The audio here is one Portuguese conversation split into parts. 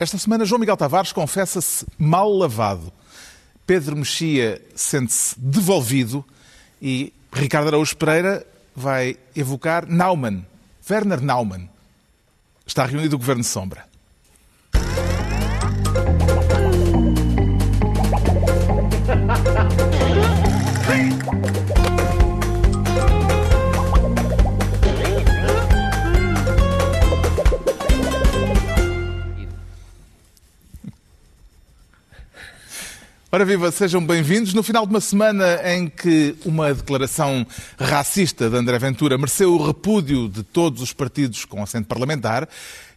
Esta semana, João Miguel Tavares confessa-se mal lavado. Pedro Mexia sente-se devolvido e Ricardo Araújo Pereira vai evocar Naumann, Werner Naumann. Está reunido o Governo de Sombra. Ora viva, sejam bem-vindos. No final de uma semana em que uma declaração racista de André Ventura mereceu o repúdio de todos os partidos com assento parlamentar,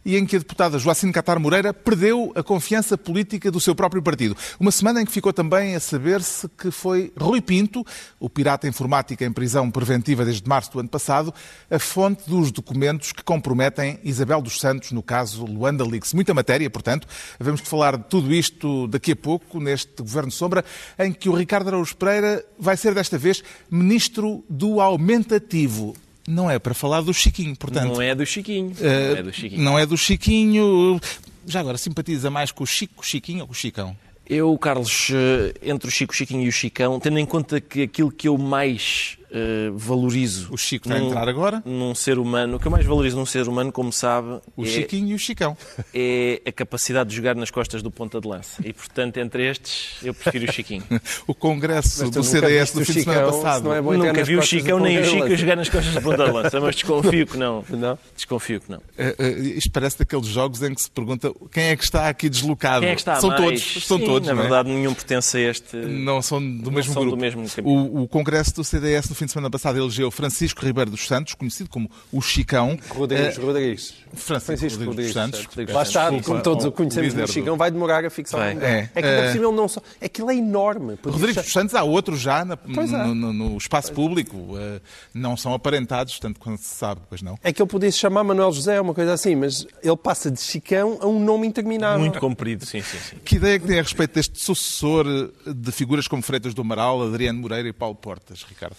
e em que a deputada Joacine Catar Moreira perdeu a confiança política do seu próprio partido. Uma semana em que ficou também a saber-se que foi Rui Pinto, o pirata informático em prisão preventiva desde março do ano passado, a fonte dos documentos que comprometem Isabel dos Santos no caso Luanda Leaks. Muita matéria, portanto. Vamos falar de tudo isto daqui a pouco, neste Governo Sombra, em que o Ricardo Araújo Pereira vai ser desta vez ministro do aumentativo. Não é para falar do Chiquinho, portanto. Não é do Chiquinho. Uh, não é do Chiquinho. Não é do Chiquinho. Já agora, simpatiza mais com o Chico, Chiquinho ou com o Chicão? Eu, Carlos, eh, entre o Chico, Chiquinho e o Chicão, tendo em conta que aquilo que eu mais uh, valorizo. O Chico vai num, entrar agora? Num ser humano. O que eu mais valorizo num ser humano, como sabe. O é, Chiquinho e o Chicão. É a capacidade de jogar nas costas do ponta de lança. E, portanto, entre estes, eu prefiro o Chiquinho. o congresso do CDS do fim de semana passado. É nunca vi o Chicão nem o Chico jogar nas costas do ponta de lança, mas desconfio que não. não? Desconfio que não. Uh, uh, isto parece daqueles jogos em que se pergunta quem é que está aqui deslocado. Quem é que está São mais? todos. São Sim, todos. Na verdade, é? nenhum pertence a este. Não são do mesmo são grupo. Do mesmo o, o congresso do CDS no fim de semana passado elegeu Francisco Ribeiro dos Santos, conhecido como o Chicão. Rodrigues, uh, Rodrigues. Francisco, Francisco Rodrigues, Rodrigues, dos Santos. Lá está, como todos o conhecemos, o Chicão vai demorar a fixar vai. É, é que é possível não só. Aquilo é enorme. Rodrigues dos Santos, há outros já na, no, no, no, espaço pois. público. Uh, não são aparentados, tanto quanto se sabe, pois não. É que ele podia se chamar Manuel José, uma coisa assim, mas ele passa de Chicão a um nome interminável. Muito comprido, sim, sim, sim. Que ideia que tem a respeito deste sucessor de figuras como Freitas do Amaral, Adriano Moreira e Paulo Portas, Ricardo?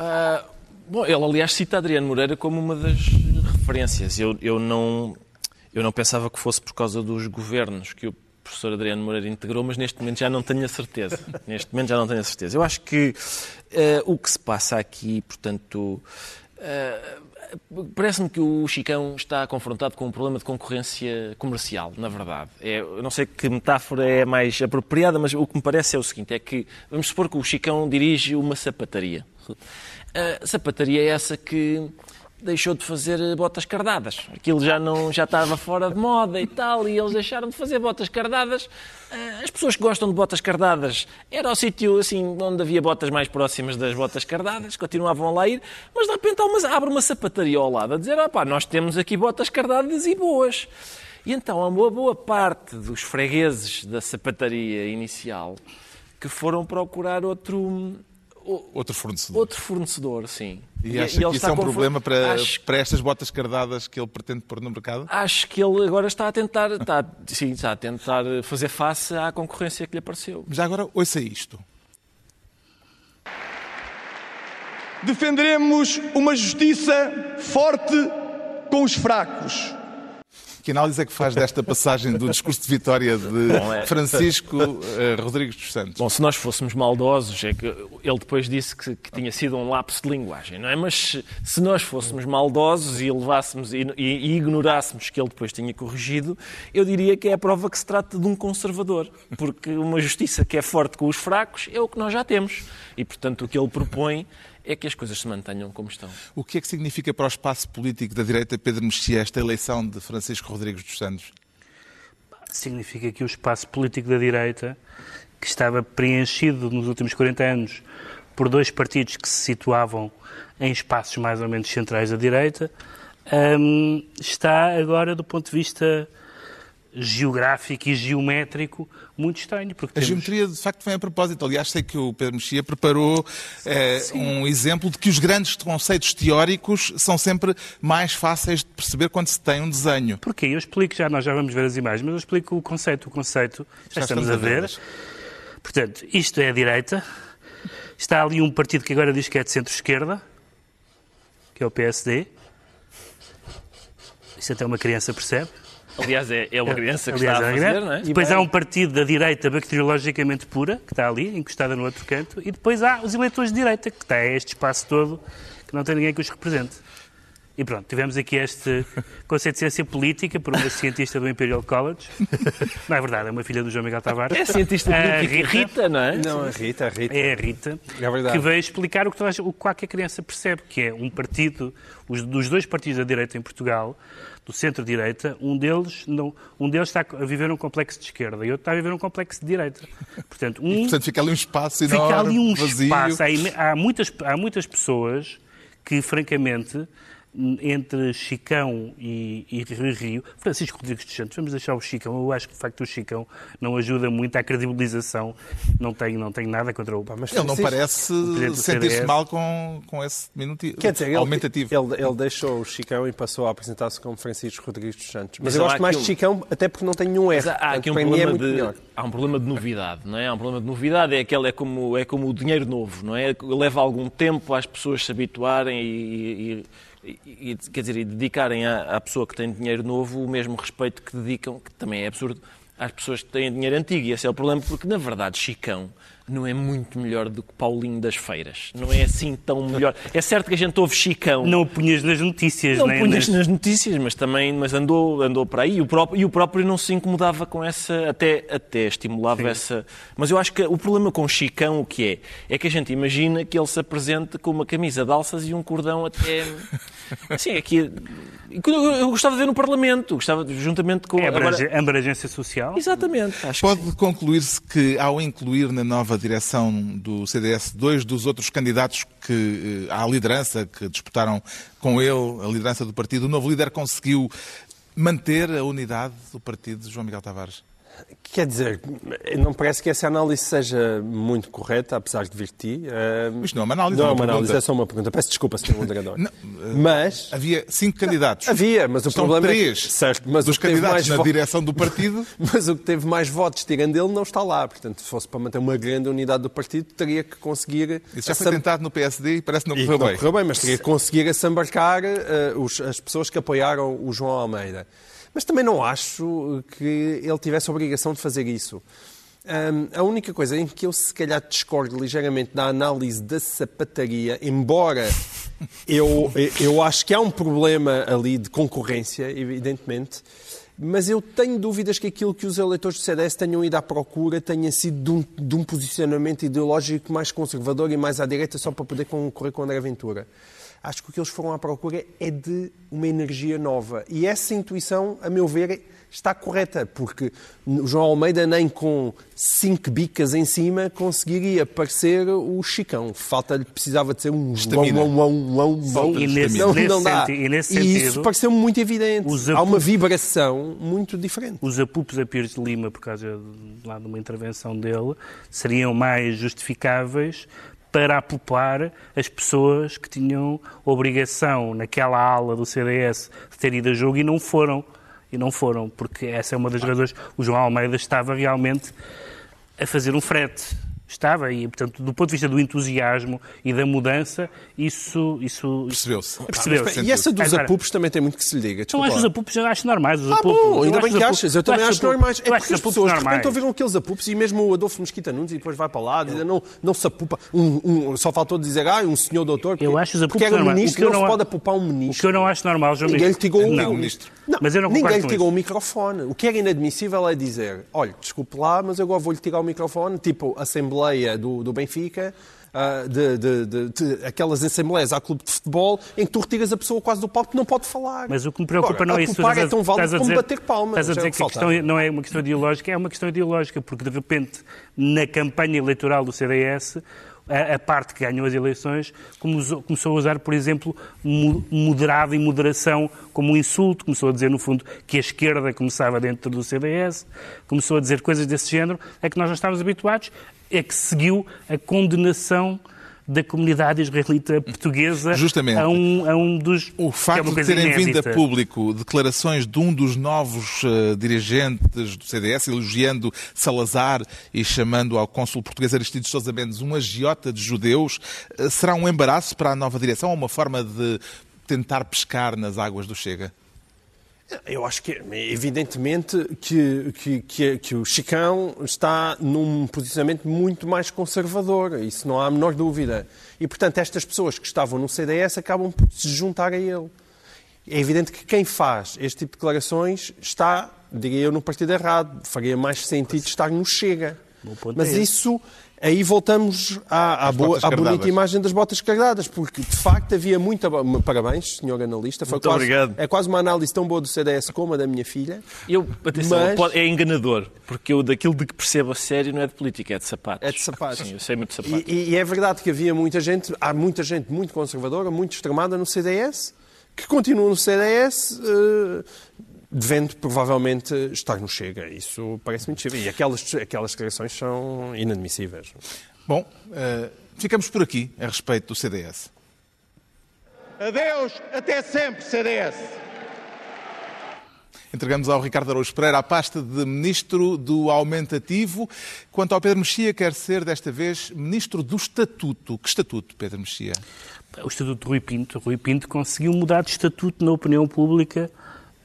Uh... Bom, ele aliás cita Adriano Moreira como uma das referências. Eu, eu, não, eu não pensava que fosse por causa dos governos que o professor Adriano Moreira integrou, mas neste momento já não tenho a certeza. neste momento já não tenho a certeza. Eu acho que uh, o que se passa aqui, portanto. Uh, Parece-me que o Chicão está confrontado com um problema de concorrência comercial, na verdade. É, eu não sei que metáfora é mais apropriada, mas o que me parece é o seguinte: é que, vamos supor que o Chicão dirige uma sapataria. A sapataria é essa que deixou de fazer botas cardadas. Aquilo já não já estava fora de moda e tal, e eles deixaram de fazer botas cardadas. Ah, as pessoas que gostam de botas cardadas era o sítio assim onde havia botas mais próximas das botas cardadas, continuavam lá a ir, mas de repente uma, abre uma sapataria ao lado a dizer: ah, pá, nós temos aqui botas cardadas e boas. E então uma boa parte dos fregueses da sapataria inicial que foram procurar outro outro fornecedor. Outro fornecedor, sim. E, e acha e que isso é um problema para, acho... para estas botas cardadas que ele pretende pôr no mercado? Acho que ele agora está a tentar, está, sim, está a tentar fazer face à concorrência que lhe apareceu. Já agora, ouça isto. Defenderemos uma justiça forte com os fracos que análise é que faz desta passagem do discurso de vitória de Bom, é... Francisco uh, Rodrigues dos Santos? Bom, se nós fôssemos maldosos, é que ele depois disse que, que tinha sido um lapso de linguagem, não é? Mas se, se nós fôssemos maldosos e levássemos e, e, e, ignorássemos que ele depois tinha corrigido, eu diria que é a prova que se trata de um conservador, porque uma justiça que é forte com os fracos é o que nós já temos. E, portanto, o que ele propõe é que as coisas se mantenham como estão. O que é que significa para o espaço político da direita Pedro Mexia esta eleição de Francisco Rodrigues dos Santos? Significa que o espaço político da direita, que estava preenchido nos últimos 40 anos por dois partidos que se situavam em espaços mais ou menos centrais da direita, um, está agora, do ponto de vista geográfico e geométrico muito estranho. Porque a temos... geometria, de facto, vem a propósito. Aliás, sei que o Pedro Mexia preparou é, um exemplo de que os grandes conceitos teóricos são sempre mais fáceis de perceber quando se tem um desenho. Porquê? Eu explico já, nós já vamos ver as imagens, mas eu explico o conceito. O conceito, já, já estamos, estamos, a ver. ver. Portanto, isto é a direita. Está ali um partido que agora diz que é de centro-esquerda, que é o PSD. Isso até uma criança percebe. Aliás, é, é uma criança que Aliás, está a é fazer, grande. não é? Depois há um partido da direita bacteriologicamente pura, que está ali, encostada no outro canto, e depois há os eleitores de direita, que está a este espaço todo, que não tem ninguém que os represente. E pronto, tivemos aqui este conceito de ciência política por uma cientista do Imperial College. Não é verdade, é uma filha do João Miguel Tavares. É cientista A política, Rita, não é? Não, a Rita, a Rita. É a Rita, É verdade. que veio explicar o que, toda a o que qualquer criança percebe, que é um partido, os, dos dois partidos da direita em Portugal, do centro-direita, um deles, não, um deles está a viver um complexo de esquerda e outro está a viver um complexo de direita. Portanto, um Portanto, fica ali um espaço enorme, fica ali um vazio. espaço. Há, há muitas, há muitas pessoas que, francamente, entre Chicão e, e Rio Rio, Francisco Rodrigues dos Santos, vamos deixar o Chicão. Eu acho que, de facto, o Chicão não ajuda muito à credibilização. Não tenho, não tenho nada contra o. Mas Ele não parece sentir-se mal com, com esse diminutivo, Quer dizer, ele, aumentativo. ele, ele deixou o Chicão e passou a apresentar-se como Francisco Rodrigues dos Santos. Mas, Mas eu gosto mais de um- Chicão, até porque não tem nenhum erro. Há, há aqui um é problema muito de, melhor. há um problema de novidade, não é? Há um problema de novidade, é aquele é como é como o dinheiro novo, não é? Leva algum tempo às pessoas se habituarem e, e- e- quer dizer, e dedicarem à, à pessoa que tem dinheiro novo o mesmo respeito que dedicam, que também é absurdo, às pessoas que têm dinheiro antigo. E esse é o problema, porque na verdade Chicão não é muito melhor do que Paulinho das Feiras. Não é assim tão melhor. É certo que a gente ouve Chicão. Não o punhas nas notícias, Não nem punhas nas- nas notícias, mas também mas andou, andou para aí. E o, próprio, e o próprio não se incomodava com essa, até, até estimulava essa. Mas eu acho que o problema com o Chicão, o que é? É que a gente imagina que ele se apresente com uma camisa de alças e um cordão até. Assim, aqui. Eu, eu gostava de ver no Parlamento, gostava de- juntamente com. É agora- abrangência, social. Exatamente, Pode concluir-se que, ao incluir na nova direção do CDS dois dos outros candidatos que, eh, à liderança que disputaram com ele a liderança do partido, o novo líder conseguiu manter a unidade do partido João Miguel Tavares? Quer dizer, não parece que essa análise seja muito correta, apesar de vir de ti. Eh, Isto não é uma análise, Não é é uma uma análise, é só uma pergunta. Peço desculpa, Sr. Moderador. Não, Mas Havia cinco candidatos. havia, mas o Estão problema é que- três certo, mas dos candidatos na vo- direção do partido. Mas o que teve mais votos tirando ele não está lá. Portanto, se fosse para manter uma grande unidade do partido, teria que conseguir. Isso já foi assam- tentado no PSD e parece que não correu não bem. correu bem, mas teria que conseguir assambarcar eh, os- as pessoas que apoiaram o João Almeida. Mas também não acho que ele tivesse a obrigação de fazer isso. Ahm, a única coisa em que eu se calhar discordo ligeiramente da análise da sapataria, embora eu, eu acho que há um problema ali de concorrência, evidentemente, mas eu tenho dúvidas que aquilo que os eleitores do CDS tenham ido à procura tenha sido de um, de um posicionamento ideológico mais conservador e mais à direita só para poder concorrer com André Ventura. Acho que o que eles foram à procura é de uma energia nova. E essa intuição, a meu ver, está correta, porque João Almeida nem com cinco bicas em cima conseguiria parecer o Chicão. Falta-lhe, precisava de ser um Estamina. João, João. E nesse- não, não dá. senti- e nesse isso sentido, pareceu-me muito evidente. os Há uma vibração muito diferente. os apupos a Pires de Lima, por causa de, lá de uma intervenção dele, seriam mais justificáveis para apupar as pessoas que tinham obrigação naquela ala do CDS de ter ido a jogo e não foram. E não foram, porque essa é uma das razões. O João Almeida estava realmente a fazer um frete. Estava, e portanto, do ponto de vista do entusiasmo e da mudança, isso. isso Percebeu-se. Percebeu-se. E essa dos apupos também tem muito que se lhe diga. Então Desculpa acho os apupos, eu acho normais. Os Ah, apupos. bom, ainda bem que apupos- achas. Eu também acho apupos- normais. É porque as apupos pessoas de repente normais. ouviram aqueles apupos e mesmo o Adolfo Mesquita Nunes e depois vai para lá dizer não, não se apupa. Um, um- só faltou dizer, ah, um senhor doutor. Eu acho os porque apupos era normais. O ministro, não se não- pode apupar um O ministro. que eu não acho normal, João Ninguém lhe o Não, ministro. Não, Mas eu não ninguém lhe isso. o microfone. O que era inadmissível é dizer, olha, desculpe lá, mas eu agora vou-lhe tirar o microfone, tipo Assembleia do, do Benfica, ah, de, de- de- de- aquelas assembleias à clube de futebol, em que tu retiras a pessoa quase do palco que não pode falar. Mas o que me preocupa Agora, não é isso. É tão válido a como dizer- bater palmas. Estás a é dizer o que a faltava. questão não é uma questão ideológica, é uma questão ideológica, porque de repente, na campanha eleitoral do CDS, a, a parte que ganhou as eleições começou, a usar, por exemplo, mo- moderado e moderação como um insulto, começou a dizer, no fundo, que a esquerda começava dentro do CDS, começou a dizer coisas desse género, é que nós não estávamos habituados, é que seguiu a condenação da comunidade israelita portuguesa Justamente. a um, a um dos... O é facto uma de terem vindo a inédita. público declarações de um dos novos eh, dirigentes do CDS, elogiando Salazar e chamando ao cônsul português Aristides Sousa Mendes um agiota de judeus, eh, será um embaraço para a nova direção ou uma forma de tentar pescar nas águas do Chega? Eu acho que, evidentemente, que, que, que, que, o Chicão está num posicionamento muito mais conservador, isso não há a menor dúvida. E, portanto, estas pessoas que estavam no CDS acabam por se juntar a ele. É evidente que quem faz este tipo de declarações está, diria eu, no partido errado. Faria mais sentido estar no Chega. Mas é isso Aí voltamos à, à, boa, à bonita imagem das botas cardadas, porque de facto havia muita. Parabéns, senhor analista. Foi Muito quase, obrigado. É quase uma análise tão boa do CDS como a da minha filha. Eu, atenção, mas... é enganador, porque eu daquilo de que percebo a sério não é de política, é de sapatos. É de sapatos. Sim, eu sei muito de sapatos. E, e é verdade que havia muita gente, há muita gente muito conservadora, muito extremada no CDS, que continua no CDS. Uh, eh, devendo provavelmente estar no Chega. Isso parece muito possível. E aquelas, aquelas declarações são inadmissíveis. Bom, uh, ficamos por aqui a respeito do CDS. Adeus, até sempre, CDS. Entregamos ao Ricardo Araújo Pereira a pasta de Ministro do Aumentativo. Quanto ao Pedro Mexia, quer ser desta vez Ministro do Estatuto. Que estatuto, Pedro Mexia? O Estatuto de Rui Pinto. Rui Pinto conseguiu mudar de estatuto na opinião pública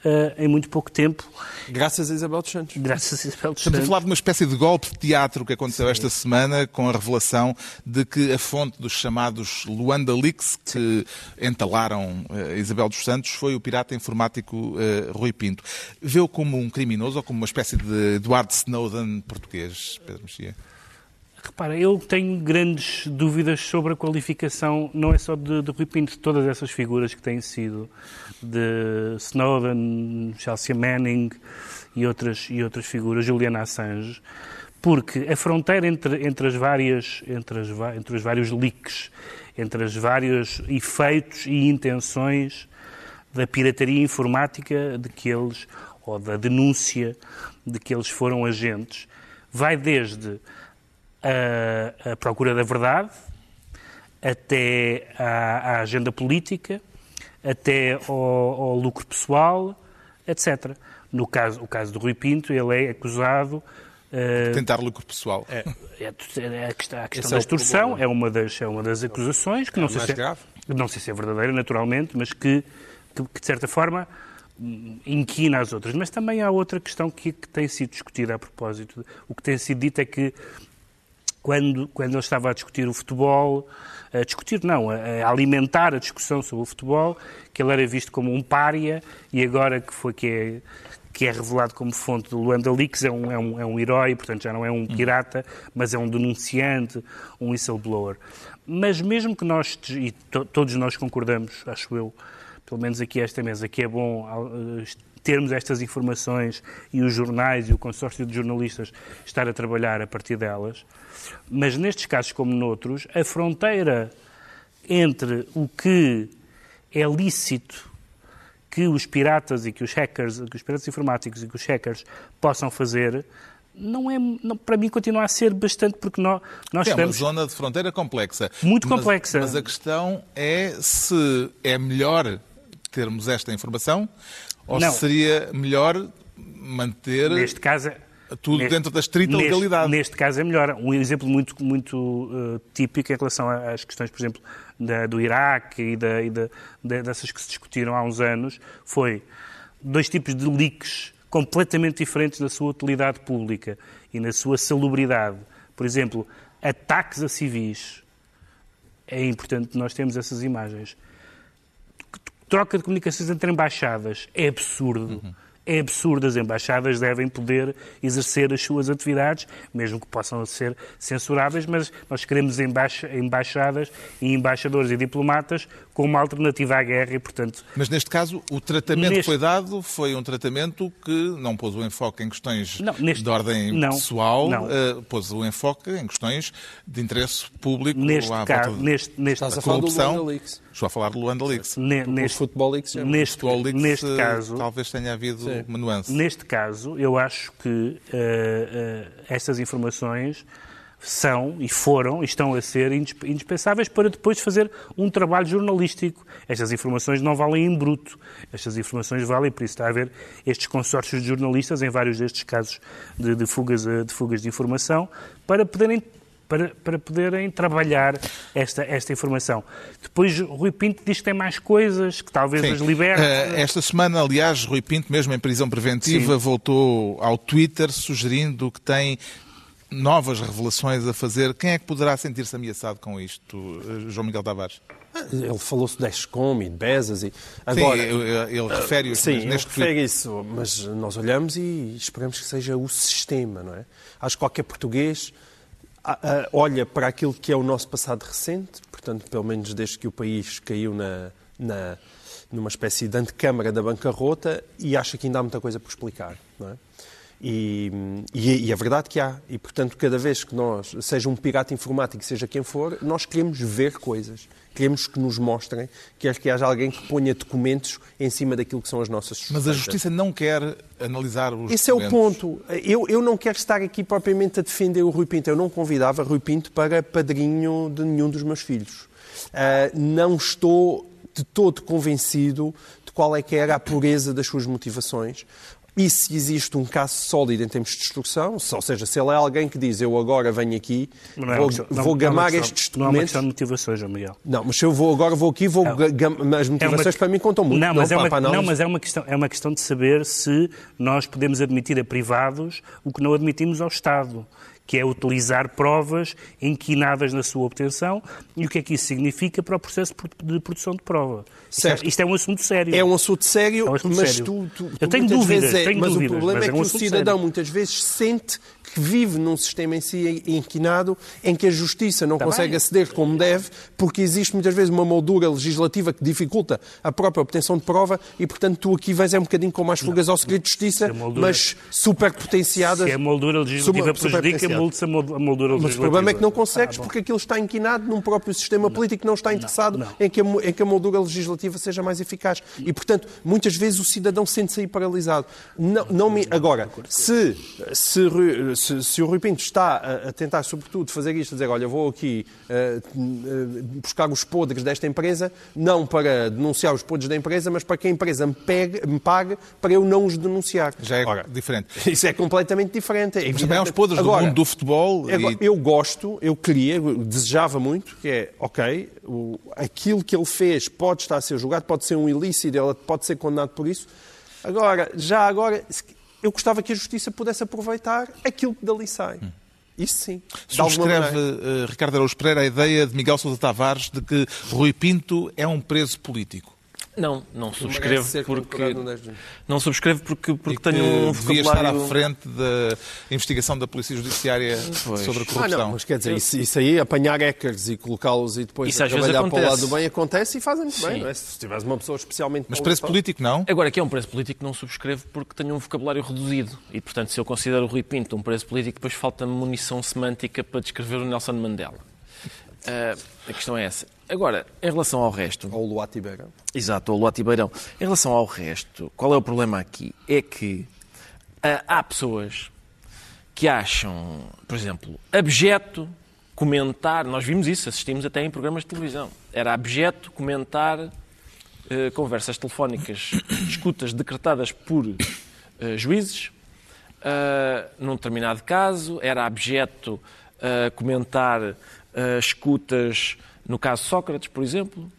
uh, em muito pouco tempo. Graças a Isabel dos Santos. Graças a Isabel dos Estamos Santos. a falar de uma espécie de golpe de teatro que aconteceu Sim. esta semana com a revelação de que a fonte dos chamados Luanda Leaks, que entalaram uh, Isabel dos Santos, foi o pirata informático uh, Rui Pinto. Vê-o como um criminoso ou como uma espécie de Edward Snowden português, Pedro Mexia? Repara, eu tenho grandes dúvidas sobre a qualificação, não é só de, de Rui Pinto, de todas essas figuras que têm sido, de Snowden, Chelsea Manning e outras, e outras figuras, Juliana Assange, porque a fronteira entre, entre, as várias, entre, as, entre os vários leaks, entre os vários efeitos e intenções da pirataria informática de que eles, ou da denúncia de que eles foram agentes, vai desde a, a procura da verdade, até à, à agenda política, até ao, ao, lucro pessoal, etc. No caso, o caso do Rui Pinto, ele é acusado Uh, Tentar lucro pessoal. É, é, é a questão, a questão da extorsão é uma das, é uma das acusações que não, sei se é, não sei se é verdadeira, naturalmente, mas que, que, que, de certa forma inquina as outras. Mas também há outra questão que, que tem sido discutida a propósito. O que tem sido dito é que quando, quando estava a discutir o futebol, a discutir não, a, alimentar a discussão sobre o futebol, que ele era visto como um pária e agora que foi que é, que é revelado como fonte do Luanda Leaks, é um, é, um, é um herói, portanto já não é um pirata, mas é um denunciante, um whistleblower. Mas mesmo que nós, e to, todos nós concordamos, acho eu, pelo menos aqui esta mesa, que é bom termos estas informações e os jornais e o consórcio de jornalistas estar a trabalhar a partir delas. Mas nestes casos, como noutros, a fronteira entre o que é lícito que os piratas e que os hackers, que os piratas informáticos e que os hackers possam fazer, não é, não, para mim continua a ser bastante porque nós, nós é estamos... É uma zona de fronteira complexa. Muito complexa. Mas, mas a questão é se é melhor termos esta informação ou não. seria melhor manter neste caso, tudo neste, dentro da estrita neste, legalidade? Neste caso é melhor. Um exemplo muito, muito uh, típico em relação às questões, por exemplo, da, do Iraque e, da, e da, dessas que se discutiram há uns anos foi dois tipos de leaks completamente diferentes na sua utilidade pública e na sua salubridade. Por exemplo, ataques a civis. É importante nós temos essas imagens troca de comunicações entre embaixadas é absurdo. Uhum. É absurdo. As embaixadas devem poder exercer as suas atividades, mesmo que possam ser censuráveis, mas nós queremos embaixa embaixadas e embaixadores e diplomatas com uma alternativa à guerra e, portanto... Mas neste caso, o tratamento neste... que foi dado foi um tratamento que não pôs o enfoque em questões não, neste... de ordem não, pessoal, não. Uh, pôs o enfoque em questões de interesse público neste à caso, volta neste, neste, da corrupção. Estou a falar de Luanda Leaks. Neste, Futebol Leaks, neste, Futebol Leaks neste uh, caso, talvez tenha havido sim. uma nuance. Neste caso, eu acho que uh, uh, estas informações são e foram e estão a ser indispensáveis para depois fazer um trabalho jornalístico. Estas informações não valem em bruto. Estas informações valem, por isso está a haver estes consórcios de jornalistas, em vários destes casos de, de fugas, de fugas de informação, para poderem para, para poderem trabalhar esta, esta informação. Depois, Rui Pinto diz que tem mais coisas, que talvez Sim. as liberte. Eh, Esta semana, aliás, Rui Pinto, mesmo em prisão preventiva, voltou ao Twitter sugerindo que tem novas revelações a fazer. Quem é que poderá sentir-se ameaçado com isto, eh, João Miguel Tavares? Ele falou-se de Escom e de Bezas e... Agora, Sim, ele, ele refere-os Sim, neste refere isso, mas nós olhamos e esperamos que seja o sistema, não é? Acho que qualquer português olha para aquilo que é o nosso passado recente, portanto, pelo menos desde que o país caiu na, na, numa espécie de antecâmara da bancarrota e acha que ainda há muita coisa por explicar, não é? E, e, e é verdade que há. E, portanto, cada vez que nós, seja um pirata informático, seja quem for, nós queremos ver coisas. Queremos que nos mostrem, quer que haja alguém que ponha documentos em cima daquilo que são as nossas Mas a. Justiça não quer analisar os Esse é o documentos. ponto. Eu, eu não quero estar aqui propriamente a defender o Rui Pinto. Eu não convidava Rui Pinto para padrinho de nenhum dos meus filhos. Ah, não estou de todo convencido de qual é que era a pureza das suas motivações. E se existe um caso sólido em termos de destruição, ou seja, se ele é alguém que diz eu agora venho aqui, Não é vou, uma questão- não- vou não é uma gamar questão- estes Não é uma documentos. questão de motivações, Miguel. Não, mas se eu vou agora vou aqui, vou É- ga- gam- as motivações para mim contam muito. Não, mas, é, para- uma, não, mas é, uma questão, é uma questão de saber se nós podemos admitir a privados o que não admitimos ao Estado, que é utilizar provas inquinadas na sua obtenção e o que é que isso significa para o processo de produção de prova. Isto é, Certo. isto é um assunto sério. É um assunto sério, É um assunto mas sério. tu, tu, Eu tu tenho muitas dúvidas, é- tenho mas dúvidas, o problema mas é é que um o assunto cidadão sério. muitas vezes sente que vive num sistema em si inquinado em que a justiça não Tá consegue aceder como deve, porque existe muitas vezes uma moldura legislativa que dificulta a própria obtenção de prova e, portanto, tu aqui vens é um bocadinho com mais fugas ao segredo de justiça, Se moldura- mas super potenciadas. Se a moldura legislativa super- prejudica, multe-se a mol- a moldura Mas o legislativa. problema é que não consegues Ah, porque aquilo está inquinado num próprio sistema político que não está interessado não. Em, que a, em que a moldura legislativa seja mais eficaz. E, portanto, muitas vezes o cidadão sente-se aí paralisado. Não, não me... Agora, se, se, Rui- se- se o Rui Pinto está a, a tentar, sobretudo, fazer isto, a dizer, olha, vou aqui eh, buscar os podres desta empresa, não para denunciar os podres da empresa, mas para que a empresa me, pegue, me pague para eu não os denunciar. Já é Ora, diferente. isso é completamente diferente. É Mas também há os podres do Agora, mundo do futebol. Agora, e- Eu gosto, eu queria, eu desejava muito, que é, ok, o- aquilo que ele fez pode estar a ser julgado, pode ser um ilícito, ele pode ser condenado por isso. Agora, já agora, eu gostava que a Justiça pudesse aproveitar aquilo que dali sai. Isso sim. Subscreve, eh, Ricardo Araújo Pereira, a ideia de Miguel Sousa Tavares de que Rui Pinto é um preso político. Não, não subscrevo porque condecorado no 10 de junho. não subscrevo porque, porque que tenho um devia estar à vocabulário frente da investigação da Polícia Judiciária Pois. sobre a Ah, corrupção. não, mas quer dizer, isso, isso aí, apanhar hackers e colocá-los e depois Isso às vezes trabalhar para o lado acontece. do bem, acontece e fazem muito bem, não é? Se tiveres uma pessoa especialmente... Mas para preso o- político não. Agora, que é um preço político, não subscrevo porque tenho um vocabulário reduzido. E, portanto, se eu considero o Rui Pinto um preço político, depois falta-me munição semântica para descrever o Nelson Mandela. Ah, a questão é essa. Agora, em relação ao resto... Ou o Luati Beira. Exato, ou Luati Beirão. Em relação ao resto, qual é o problema aqui? É que ah, há pessoas que acham, por exemplo, abjeto comentar, nós vimos isso, assistimos até em programas de televisão, era abjeto comentar eh, conversas telefónicas, escutas decretadas por juízes, num determinado caso, era abjeto comentar ah, escutas, no caso Sócrates, por exemplo,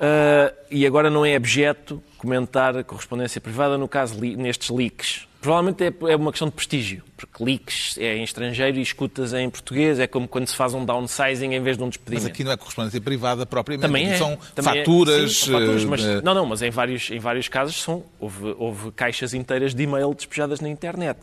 ah, e agora não é abjeto comentar correspondência privada no caso nestes leaks. Provavelmente é, é uma questão de prestígio, porque leaks é em estrangeiro e escutas em português, é como quando se faz um downsizing em vez de um Mas despedimento. aqui não é correspondência privada propriamente. Também é. São Também é. faturas. Sim, são faturas, mas, eh, não, não, mas em vários, em vários casos são, houve, houve caixas inteiras de e-mail despejadas na internet.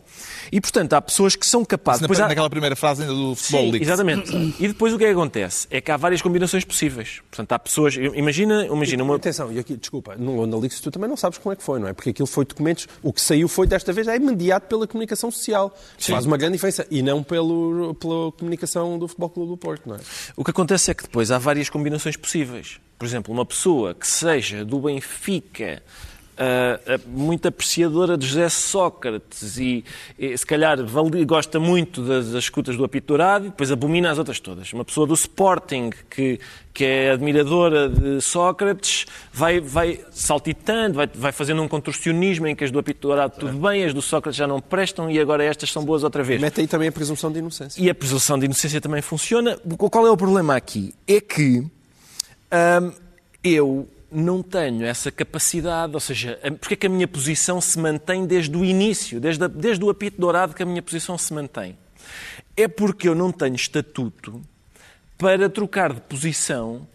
E, portanto, há pessoas que são capazes... na- depois há- Naquela primeira frase ainda do futebol Sim, leaks. exatamente. E depois o que é que acontece? É que há várias combinações possíveis. Portanto, há pessoas... Imagina, imagina uma... Atenção, e aqui, desculpa, no Analix tu também não sabes como é que foi, não é? Porque aquilo foi documentos, o que saiu foi desta vez é mediado pela comunicação social. Isso Faz uma grande diferença. E não pelo, pela comunicação do Futebol Clube do Porto, não é? O que acontece é que depois há várias combinações possíveis. Por exemplo, uma pessoa que seja do Benfica uh, muito apreciadora de José Sócrates e, e se calhar gosta muito das, das escutas do apito dourado e depois abomina as outras todas. Uma pessoa do Sporting que, que é admiradora de Sócrates vai, vai saltitando, vai, vai fazendo um contorcionismo em que as do apito dourado tudo bem, as do Sócrates já não prestam e agora estas são boas outra vez. Mete aí também a presunção de inocência. E a presunção de inocência também funciona. Qual é o problema aqui? É que hum, eu não tenho essa capacidade, ou seja, porque é que a minha posição se mantém desde o início, desde, a, desde o apito dourado que a minha posição se mantém? É porque eu não tenho estatuto para trocar de posição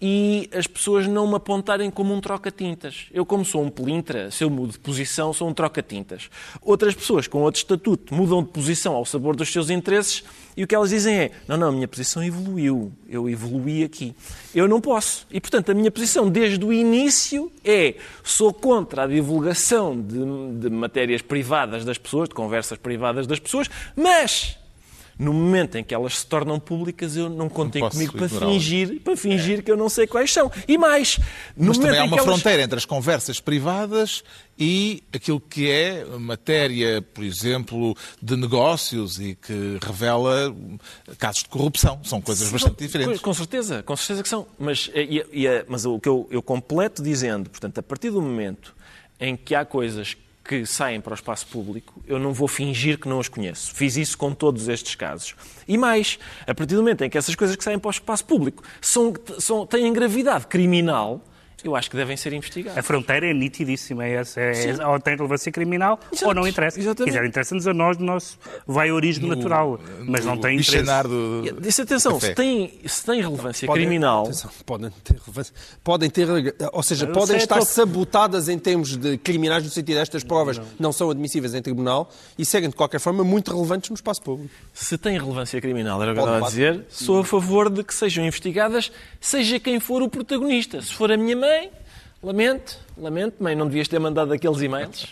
e as pessoas não me apontarem como um troca-tintas. Eu, como sou um pelintra, se eu mudo de posição, sou um troca-tintas. Outras pessoas com outro estatuto mudam de posição ao sabor dos seus interesses e o que elas dizem é: não, não, a minha posição evoluiu, eu evoluí aqui. Eu não posso. E, portanto, a minha posição desde o início é: sou contra a divulgação de, de matérias privadas das pessoas, de conversas privadas das pessoas, mas no momento em que elas se tornam públicas, eu não contem não comigo para fingir, para fingir é. que eu não sei quais são. E mais, no Mas também há uma fronteira entre as conversas privadas e aquilo que é matéria, por exemplo, de negócios e que revela casos de corrupção. São coisas bastante diferentes. Com certeza, com certeza que são. Mas, eh, e, e, eh, mas o que eu, eu completo dizendo, portanto, a partir do momento em que há coisas que saem para o espaço público, eu não vou fingir que não as conheço. Fiz isso com todos estes casos. E mais, a partir do momento em que essas coisas que saem para o espaço público são, são, têm gravidade criminal, eu acho que devem ser investigados. A fronteira é nitidíssima. É, é, ou tem relevância criminal Exato. ou não interessa. Exatamente. Quiser, interessa-nos a nós do nosso vai origem natural, mas não tem interesse. Do... Disse atenção, se tem, se tem relevância podem, criminal... Atenção, podem ter relevância. Podem ter, ou seja, podem estar sabotadas em termos de criminais no sentido destas provas não. não são admissíveis em tribunal e seguem de qualquer forma muito relevantes no espaço público. Se tem relevância criminal, era o que eu estava a dizer, sou a favor de que sejam investigadas, seja quem for o protagonista. Se for a minha mãe, lamento, lamento, mãe, não devias ter mandado aqueles e-mails.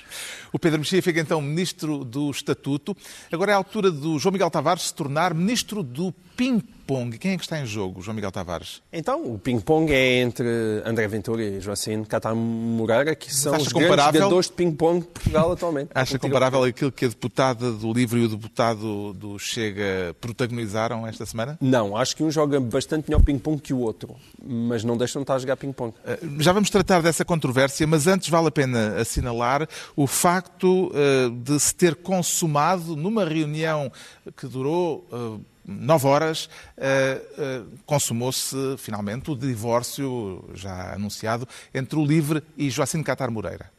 O Pedro Mexia fica então ministro do Estatuto. Agora é a altura do João Miguel Tavares se tornar ministro do ping-pong. Quem é que está em jogo, João Miguel Tavares? Então, o ping-pong é entre André Ventura e Joacine Catar Moreira, que são os comparável... grandes jogadores de ping-pong de Portugal atualmente. Acha comparável aquilo que a deputada do Livro e o deputado do Chega protagonizaram esta semana? Não, acho que um joga bastante melhor ping-pong que o outro, mas não deixam de estar a jogar ping-pong. Eh, já vamos tratar dessa controvérsia, mas antes vale a pena assinalar o facto eh, de se ter consumado numa reunião que durou eh, nove horas, eh, eh, consumou-se finalmente o divórcio já anunciado entre o Livre e Joacim Catar Moreira.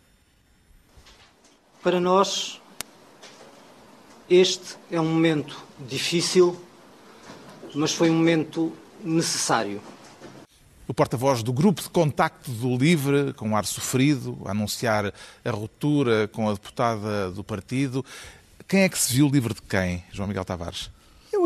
Para nós, este é um momento difícil, mas foi um momento necessário. O porta-voz do grupo de contacto do Livre, com um ar sofrido, a anunciar a ruptura com a deputada do partido. Quem é que se viu livre de quem, João Miguel Tavares?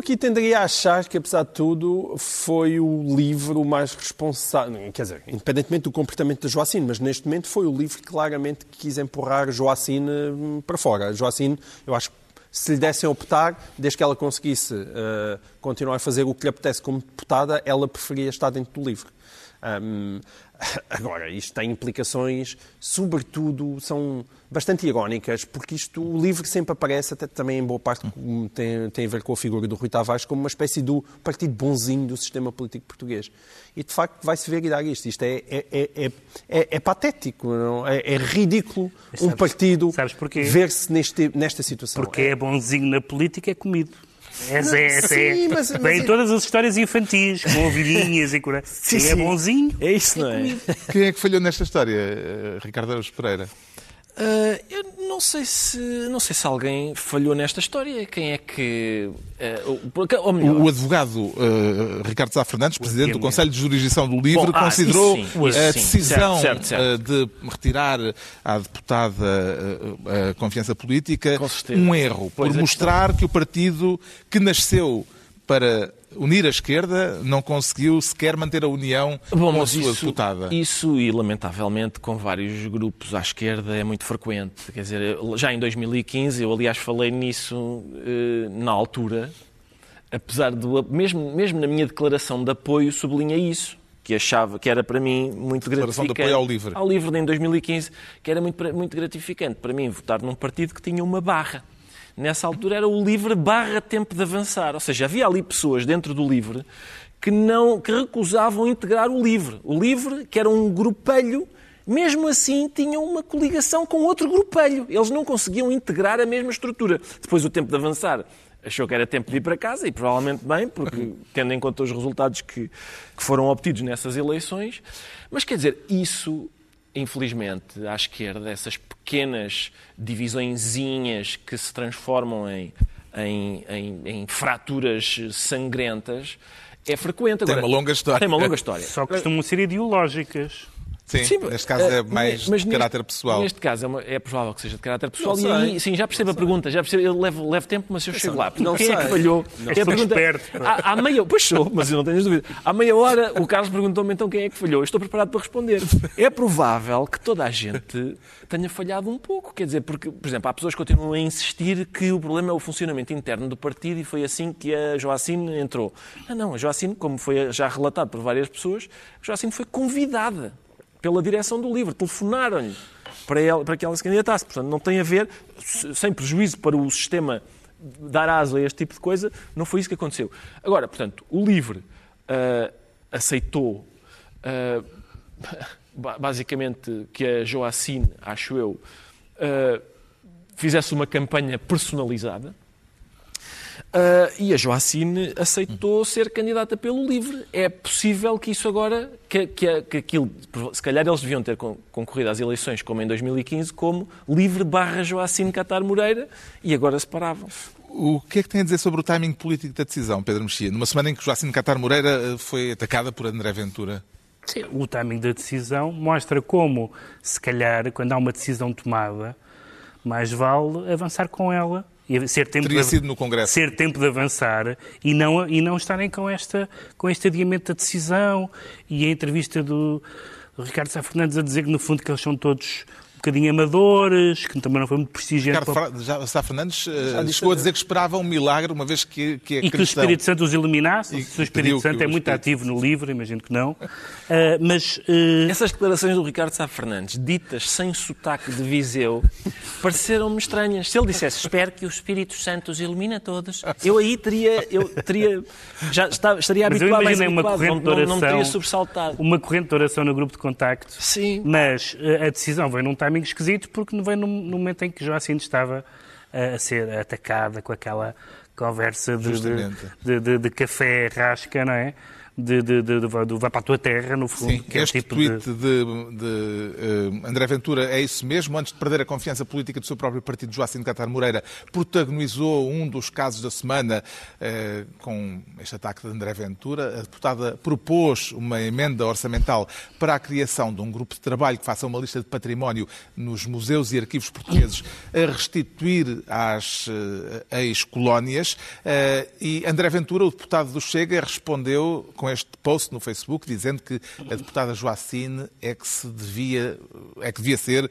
Aqui tenderia a achar que, apesar de tudo, foi o livro mais responsável, quer dizer, independentemente do comportamento de Joacine, mas neste momento foi o livro que claramente quis empurrar Joacine hum, para fora. Joacine, eu acho que se lhe dessem optar, desde que ela conseguisse uh, continuar a fazer o que lhe apetece como deputada, ela preferia estar dentro do livro. Um, agora, isto tem implicações, sobretudo, são bastante irónicas, porque isto, o livro sempre aparece, até também em boa parte tem, tem a ver com a figura do Rui Tavares, como uma espécie do partido bonzinho do sistema político português. E, de facto, vai-se ver dar isto. Isto é, é, é, é, é patético? É, ridículo sabes, um partido ver-se nesta situação. Porque é bonzinho na política, é comido. Essa é, essa Sim, é. Mas, mas... Vem todas as histórias infantis, com ovelhinhas e cura. Sim, sim, é bonzinho. É isso, não é? Quem é que falhou nesta história, eh, Ricardo Araújo Pereira? Uh, eu não sei se não sei se alguém falhou nesta história. Quem é que uh, melhor, o, advogado uh, Ricardo Sá Fernandes, presidente do Conselho de Jurisdição do Livre, Bom, ah, considerou sim, a decisão certo, certo, certo. de retirar à deputada a confiança política um erro pois por é mostrar que o partido que nasceu para unir a esquerda, não conseguiu sequer manter a união Bom, com a sua isso, deputada. Isso, e lamentavelmente com vários grupos à esquerda, é muito frequente. Quer dizer, já em 2015, eu aliás falei nisso eh, na altura, apesar do. Mesmo, mesmo na minha declaração de apoio, sublinha isso. que achava que era para mim muito Declaração de gratificante. apoio ao LIVRE. Ao LIVRE em 2015, que era muito, muito gratificante para mim votar num partido que tinha uma barra. Nessa altura era o LIVRE barra tempo de avançar. Ou seja, havia ali pessoas dentro do LIVRE que, não, que recusavam integrar o LIVRE. O LIVRE, que era um grupelho, mesmo assim tinham uma coligação com outro grupelho. Eles não conseguiam integrar a mesma estrutura. Depois o tempo de avançar achou que era tempo de ir para casa e provavelmente bem, porque tendo em conta os resultados que, que foram obtidos nessas eleições. Mas quer dizer, isso, infelizmente, à esquerda, essas pequenas divisõezinhas que se transformam em, em, em, em fraturas sangrentas, é frequente. Tem Agora, uma longa história. Tem uma longa história. Só costumam ser ideológicas. Sim, Sim, neste caso é eh, mais mas de neste- caráter pessoal. Neste caso é, uma- é provável que seja de caráter pessoal. Não e aí, sei. sim, já percebo a pergunta, já percebo, eu levo, levo tempo, mas eu chego lá. Não quem é que sei. falhou? És É a pergunta- esperto. Há, há meia, pois sou, mas eu não tenho as dúvidas. Há meia hora o Carlos perguntou-me então quem é que falhou. Eu estou preparado para responder. É provável que toda a gente tenha falhado um pouco. Quer dizer, porque, por exemplo, há pessoas que continuam a insistir que o problema é o funcionamento interno do partido e foi assim que a Joacine entrou. Ah, não, a Joacine, como foi já relatado por várias pessoas, a Joacine foi convidada pela direção do livro. Telefonaram-lhe para, ela, para que ela se candidatasse. Portanto, não tem a ver, se- sem prejuízo para o sistema dar aso a este tipo de coisa, não foi isso que aconteceu. Agora, portanto, o LIVRE ah, aceitou ba- basicamente que a Joacine, acho eu, ah, fizesse uma campanha personalizada. Ah, e a Joacine aceitou ser candidata pelo LIVRE. É possível que isso agora, que, que, que aquilo, se calhar eles deviam ter con- concorrido às eleições como em 2015, como LIVRE barra Joacine Catar Moreira, e agora separavam-se. O que é que tem a dizer sobre o timing político da decisão, Pedro Mexia? Numa semana em que Joacine Catar Moreira eh, foi atacada por André Ventura. Sim, o timing da decisão mostra como, se calhar, quando há uma decisão tomada, mais vale avançar com ela. E ser tempo Teria de, sido no Congresso. Ser tempo de avançar e não, e não estarem com, esta, com este adiamento da decisão e a entrevista do, do Ricardo Sá Fernandes a dizer que, no fundo, que eles são todos bocadinho amadores, que também não foi muito prestigiante. Ricardo para- Fra- já, Sá Fernandes eh, disse- chegou a dizer que esperava um milagre, uma vez que, que é E que o. Espírito Santo os eliminasse. E Se o Espírito Santo que é o muito Espírito- ativo no livro, imagino que não. Ah, mas ah, Essas declarações do Ricardo Sá Fernandes, ditas sem sotaque de Viseu, pareceram-me estranhas. Se ele dissesse, espero que o Espírito Santo os ilumine a todos, eu aí teria, eu teria, já está- estaria Mas eu habituado, mais imaginei uma habituado, corrente de não, não, oração. não teria sobressaltado. Uma corrente de oração no grupo de contacto. Sim. Mas eh, a decisão veio num timing esquisito porque veio num, num momento em que Joacine estava eh, a ser atacada com aquela conversa de, de, de- de café rasca, não é? De, de, de, de, do vai para a tua terra, no fundo. Sim, que é este tipo tweet de... de, de, eh, André Ventura é isso mesmo. Antes de perder a confiança política do seu próprio partido, Joacine Catar Moreira protagonizou um dos casos da semana eh, com este ataque de André Ventura. A deputada propôs uma emenda orçamental para a criação de um grupo de trabalho que faça uma lista de património nos museus e arquivos portugueses a restituir às eh, ex-colónias. E André Ventura, o deputado do Chega, respondeu com este post no Facebook dizendo que a deputada Joacine é que se devia, é que devia ser,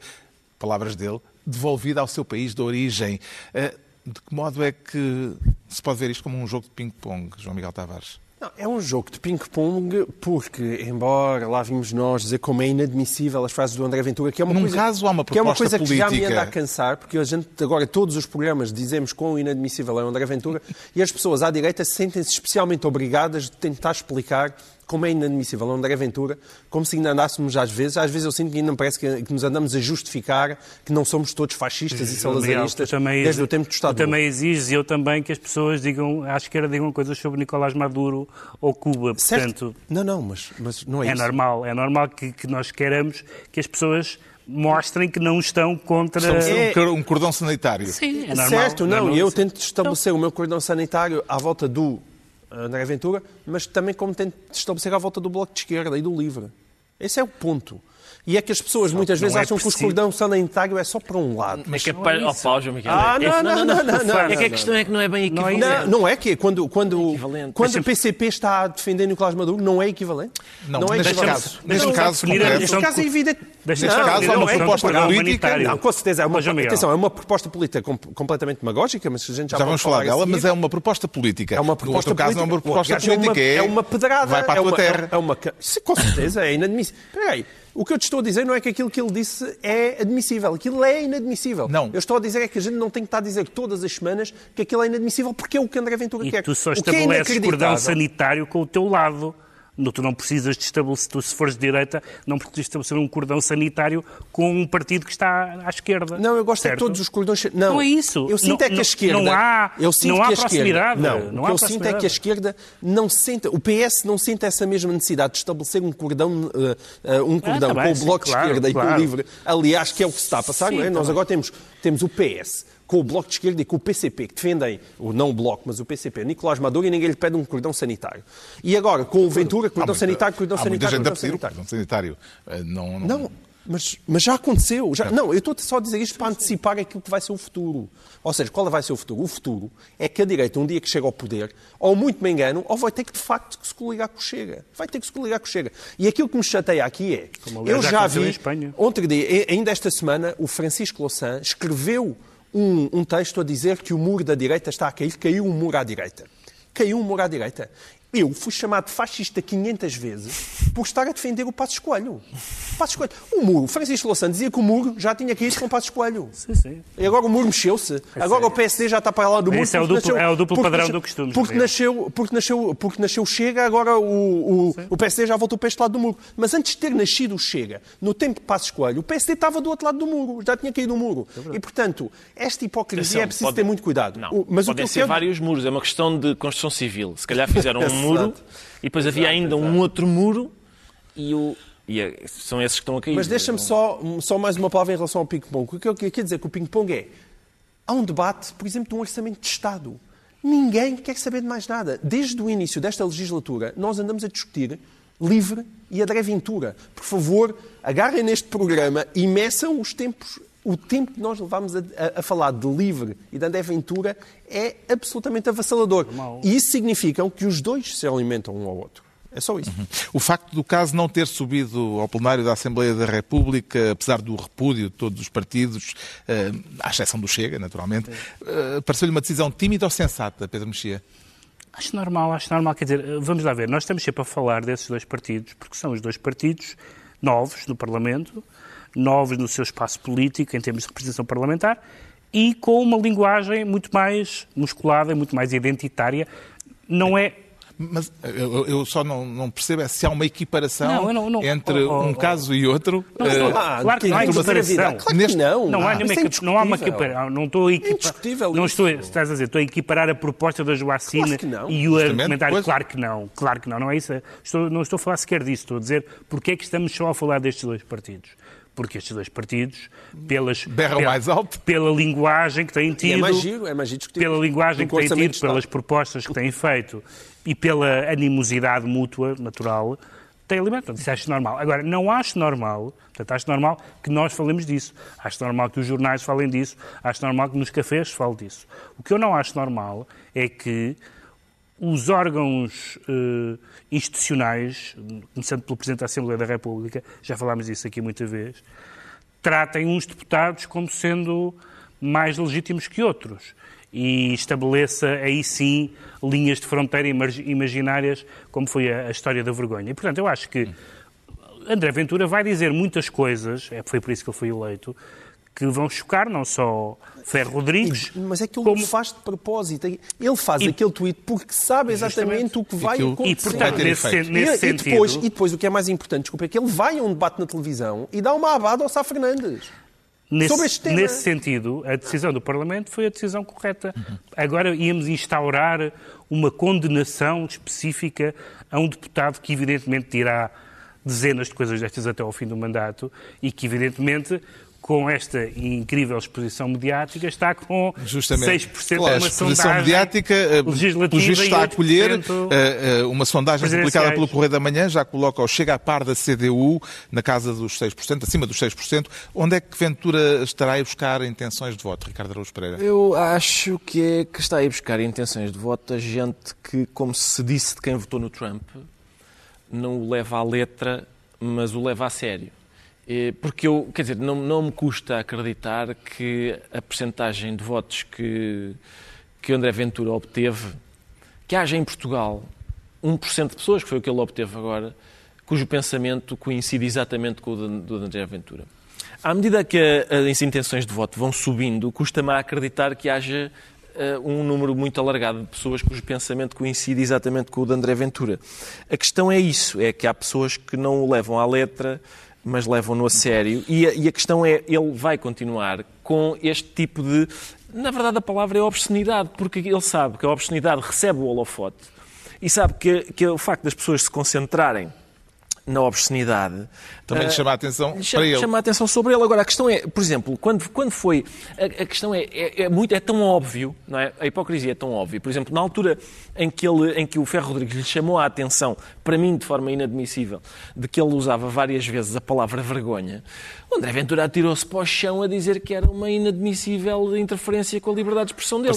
palavras dele, devolvida ao seu país de origem. Eh, De que modo é que se pode ver isto como um jogo de ping-pong, João Miguel Tavares? Não, é um jogo de ping-pong porque, embora lá vimos nós dizer como é inadmissível as frases do André Ventura, que é uma Num coisa, caso, há uma que é uma coisa que já me anda a cansar, porque a gente agora todos os programas dizemos quão inadmissível é o André Ventura e as pessoas à direita sentem-se especialmente obrigadas de tentar explicar como é inadmissível o André Ventura, como se ainda andássemos às vezes, às vezes eu sinto que ainda me parece que, que nos andamos a justificar que não somos todos fascistas e salazaristas também, desde o tempo do Estado tu também exiges e eu também que as pessoas digam, à esquerda digam coisas sobre Nicolás Maduro ou Cuba. Certo? Portanto, Não, não, mas, mas não é, é isso. normal, é normal que, que nós queiramos que as pessoas mostrem que não estão contra... É- um cor- cordão sanitário. Sim, é normal. certo, não, é e eu tento estabelecer o meu cordão sanitário à volta do André Ventura, mas também como tento estabelecer à volta do Bloco de Esquerda e do Livre. Esse é o ponto. E é que as pessoas muitas não vezes é acham que o preciso. cordão sanitário é só para um lado. É que é não para... é Oh, isso. pau, João Miguel. Ah, É- não, não, não, não, não, É que a questão é que não é bem é equivalente. Não, não é que é quando, quando, equivalente. quando o PCP está a defender Nicolás Maduro, não é equivalente? Não, é neste equivalente. caso, neste Não, caso Neste caso é evidente. Só caso, é uma proposta política. Não, com certeza. É uma, Mas, atenção, é uma proposta política com- completamente demagógica, mas a gente já, Já vamos falar dela, mas é uma proposta política. É uma proposta caso, é uma política. proposta é uma- política. É uma pedrada. Vai para a é tua terra. É uma, com certeza, é inadmissível. Espera aí. O que eu te estou a dizer não é que aquilo que ele disse é admissível. Aquilo é inadmissível. Não. Eu estou a dizer é que a gente não tem que estar a dizer todas as semanas que aquilo é inadmissível porque é o que André Ventura E quer. tu só o que é estabeleces cordão sanitário com o teu lado. No, tu não precisas de estabelecer, tu se fores de direita, não precisas estabelecer um cordão sanitário com um partido que está à esquerda. Não, eu gosto é de certo? todos os cordões. Não, Não é isso. Eu sinto Não- é que a não- esquerda. não há- eu sinto não há que a esquerda, proximidade. Não, Não o há eu sinto é que a esquerda não sente. O PS não sente essa mesma necessidade de estabelecer um cordão, eh, um cordão tá bem, com o sim, Bloco claro, de Esquerda e com claro. o Livre. Aliás, que é o que se está a passar, Sim, não é? tá Nós bem. agora temos, temos o PS com o Bloco de Esquerda e com o PCP, que defendem, o não o Bloco, mas o PCP, Nicolás Maduro, e ninguém lhe pede um cordão sanitário. E agora, com o Ventura, cordão muita- sanitário, cordão há muita sanitário, gente a cordão pedir o sanitário. cordão sanitário. Eh, Não, não, Não, mas, mas já aconteceu. Já, não, eu estou só a dizer isto para antecipar aquilo que vai ser o futuro. Ou seja, qual vai ser o futuro? O futuro é que a direita, um dia que chega ao poder, ou muito me engano, ou vai ter que de facto que se coligar com o Chega. Vai ter que se coligar com o Chega. E aquilo que me chateia aqui é, Como, aliás, eu já vi, em Espanha. ontem dia, ainda esta semana, o Francisco Louçã escreveu um, um texto a dizer que o muro da direita está a cair, caiu um muro à direita. Caiu um muro à direita. Eu fui chamado de fascista 500 vezes por estar a defender o Passo Escolho. Passo Escolho. O muro, Francisco Louçã dizia que o muro já tinha caído com o Passo Escolho. Sim, sim. E agora o muro mexeu-se. Agora o PSD já está para lá do muro. Esse é o duplo- é o duplo padrão nasceu- do costume, Porque nasceu, porque, nasceu, porque nasceu o Chega, agora o, o, o PSD já voltou para este lado do muro. Mas antes de ter nascido o Chega, no tempo de Passos Coelho, o PSD estava do outro lado do muro. Já tinha caído o muro. E, portanto, esta hipocrisia é preciso pode- ter muito cuidado. Não, O- mas o que podem eu ser quero- vários muros, é uma questão de construção civil. Se calhar fizeram um. Muro e depois havia ainda um outro muro e, o, e é- são esses que estão a cair. Mas deixa-me só, só mais uma palavra em relação ao ping-pong. O que eu quero dizer com o ping-pong é. Há um debate, por exemplo, de um orçamento de Estado. Ninguém quer saber de mais nada. Desde o início desta legislatura, nós andamos a discutir livre e André Ventura. Por favor, agarrem neste programa e meçam os tempos. O tempo que nós levamos a, a- a falar de livre e de André Ventura é absolutamente avassalador. E isso significa que os dois se alimentam um ao outro. É só isso. O facto do caso não ter subido ao plenário da Assembleia da República, apesar do repúdio de todos os partidos, eh, à exceção do Chega, naturalmente, eh, pareceu-lhe uma decisão tímida ou sensata, Pedro Mexia? Acho normal, acho normal. Quer dizer, vamos lá ver, nós estamos sempre a falar desses dois partidos, porque são os dois partidos novos no Parlamento, novos no seu espaço político, em termos de representação parlamentar, e com uma linguagem muito mais musculada, muito mais identitária. Não é. Mas eu, eu só não, não percebo é se há uma equiparação Não, não- não- entre oh, oh, um oh. caso e outro. Não, eh, Ah, claro que não há equiparação. vida. Claro que Neste- não. Não há, nenhuma é não há uma equiparação. Não estou a equipa- indiscutível Não isso. estou, estás a dizer, estou a equiparar a proposta da Joacine Claro e o Justamente, argumentário. pois. Claro que não, claro que não. Não é isso. Estou, não estou a falar sequer disso. Estou a dizer porque é que estamos só a falar destes dois partidos. Porque estes dois partidos, pelas, Berram pela, mais alto. pela linguagem que têm tido, é mais giro, é mais giro pela linguagem que têm tido, pelas propostas que têm feito e pela animosidade mútua, natural, têm alimentado. Isso acho normal. Agora, não acho normal, portanto, acho normal que nós falemos disso. Acho normal que os jornais falem disso. Acho normal que nos cafés se fale disso. O que eu não acho normal é que os órgãos eh, institucionais, começando pelo Presidente da Assembleia da República, já falámos disso aqui muita vez, tratem uns deputados como sendo mais legítimos que outros e estabeleça aí sim linhas de fronteira imag- imaginárias, como foi a, a história da vergonha. E, portanto, eu acho que André Ventura vai dizer muitas coisas, é, foi por isso que ele foi eleito, que vão chocar não só Ferro Rodrigues, Mas é que ele como... faz de propósito. Ele faz E- aquele tweet porque sabe exatamente o que vai Aquilo- acontecer. E, portanto, nesse, nesse e, sentido... e, depois, e depois, o que é mais importante, desculpa, é que ele vai a um debate na televisão e dá uma abada ao Sá Fernandes. Nesse, sobre este tema. nesse sentido, a decisão do Parlamento foi a decisão correta. Agora íamos instaurar uma condenação específica a um deputado que, evidentemente, dirá dezenas de coisas destas até ao fim do mandato e que, evidentemente, com esta incrível exposição mediática, está com Justamente. 6% Claro, a uma exposição sondagem mediática, eh, legislativa pelo visto, está a acolher 8% eh, eh, uma sondagem publicada pelo Correio da Manhã, já coloca o Chega a par da CDU na casa dos 6%, acima dos 6%. Onde é que Ventura estará a buscar intenções de voto, Ricardo Araújo Pereira? Eu acho que é que está a ir buscar intenções de voto a gente que, como se disse de quem votou no Trump, não o leva à letra, mas o leva a sério. Eh, Porque eu, quer dizer, não, não me custa acreditar que a percentagem de votos que, que André Ventura obteve, que haja em Portugal 1% de pessoas, que foi o que ele obteve agora, cujo pensamento coincide exatamente com o do André Ventura. À medida que as intenções de voto vão subindo, custa-me acreditar que haja eh, um número muito alargado de pessoas cujo pensamento coincide exatamente com o de André Ventura. A questão é isso, é que há pessoas que não o levam à letra, mas levam-no a sério. E a, e a questão é, ele vai continuar com este tipo de... Na verdade, a palavra é obscenidade, porque ele sabe que a obscenidade recebe o holofote e sabe que, que o facto das pessoas se concentrarem na obscenidade Também lhe eh, chama a atenção chama, para ele. chama a atenção sobre ele. Agora, a questão é, por exemplo, quando, quando foi. A, a questão é, é, é muito, é tão óbvio, não é? A hipocrisia é tão óbvia. Por exemplo, na altura em que, ele, em que o Ferro Rodrigues lhe chamou a atenção, para mim de forma inadmissível, de que ele usava várias vezes a palavra vergonha, o André Ventura atirou-se para o chão a dizer que era uma inadmissível interferência com a liberdade de expressão dele.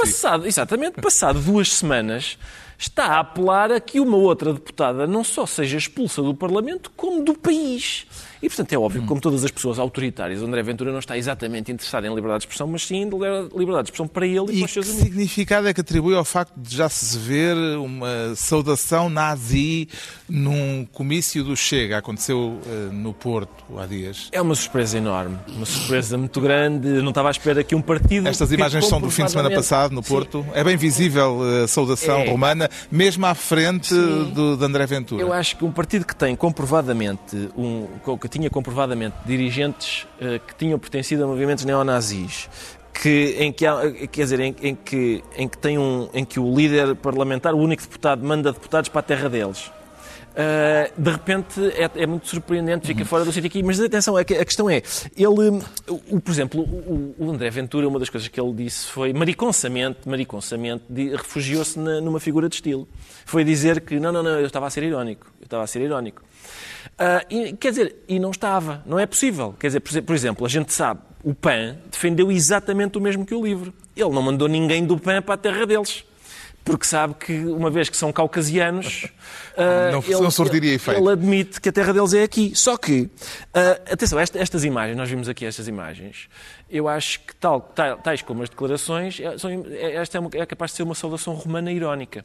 Passado, exatamente, passado duas semanas, está a apelar a que uma outra deputada não só seja expulsa do Parlamento, como do país. E, portanto, é óbvio que, como todas as pessoas autoritárias, André Ventura não está exatamente interessado em liberdade de expressão, mas sim em liberdade de expressão para ele e, para E os que seus amigos. significado é que atribui ao facto de já se ver uma saudação nazi num comício do Chega? Aconteceu eh, no Porto há dias. É uma surpresa enorme, uma surpresa muito grande. Eu não estava à espera que um partido. Estas que imagens são do fim de semana passado no Sim. Porto. É bem visível eh, a saudação É. romana, mesmo à frente Sim. do, de André Ventura. Eu acho que um partido que tem comprovadamente, um, que tinha comprovadamente dirigentes eh, que tinham pertencido a movimentos neonazis, que, em que há, quer dizer, em, em que, em, que tem um, em que o líder parlamentar, o único deputado, manda deputados para a terra deles. Uh, de repente é, é muito surpreendente, fica fora do sítio aqui. Mas atenção, que a questão é: ele, o, por exemplo, o, o André Ventura, uma das coisas que ele disse foi mariconsamente, mariconsamente, refugiou-se numa figura de estilo. Foi dizer que não, não, não, eu estava a ser irónico. Eu estava a ser irónico. Ah, e, quer dizer, e não estava, não é possível. Quer dizer, por por exemplo, a gente sabe, o PAN defendeu exatamente o mesmo que o livro. Ele não mandou ninguém do PAN para a terra deles. Porque sabe que, uma vez que são caucasianos, ah, Não- não surtiria efeito. ele admite que a terra deles é aqui. Só que, ah, atenção, esta- estas imagens, nós vimos aqui estas imagens, eu acho que tal, tal- tais como as declarações, é, são- é- esta é, uma- é capaz de ser uma saudação romana irónica.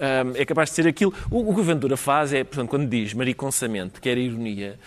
Ah, é capaz de ser aquilo. O, o que o Ventura faz é, portanto, quando diz mariconsamente, que era ironia,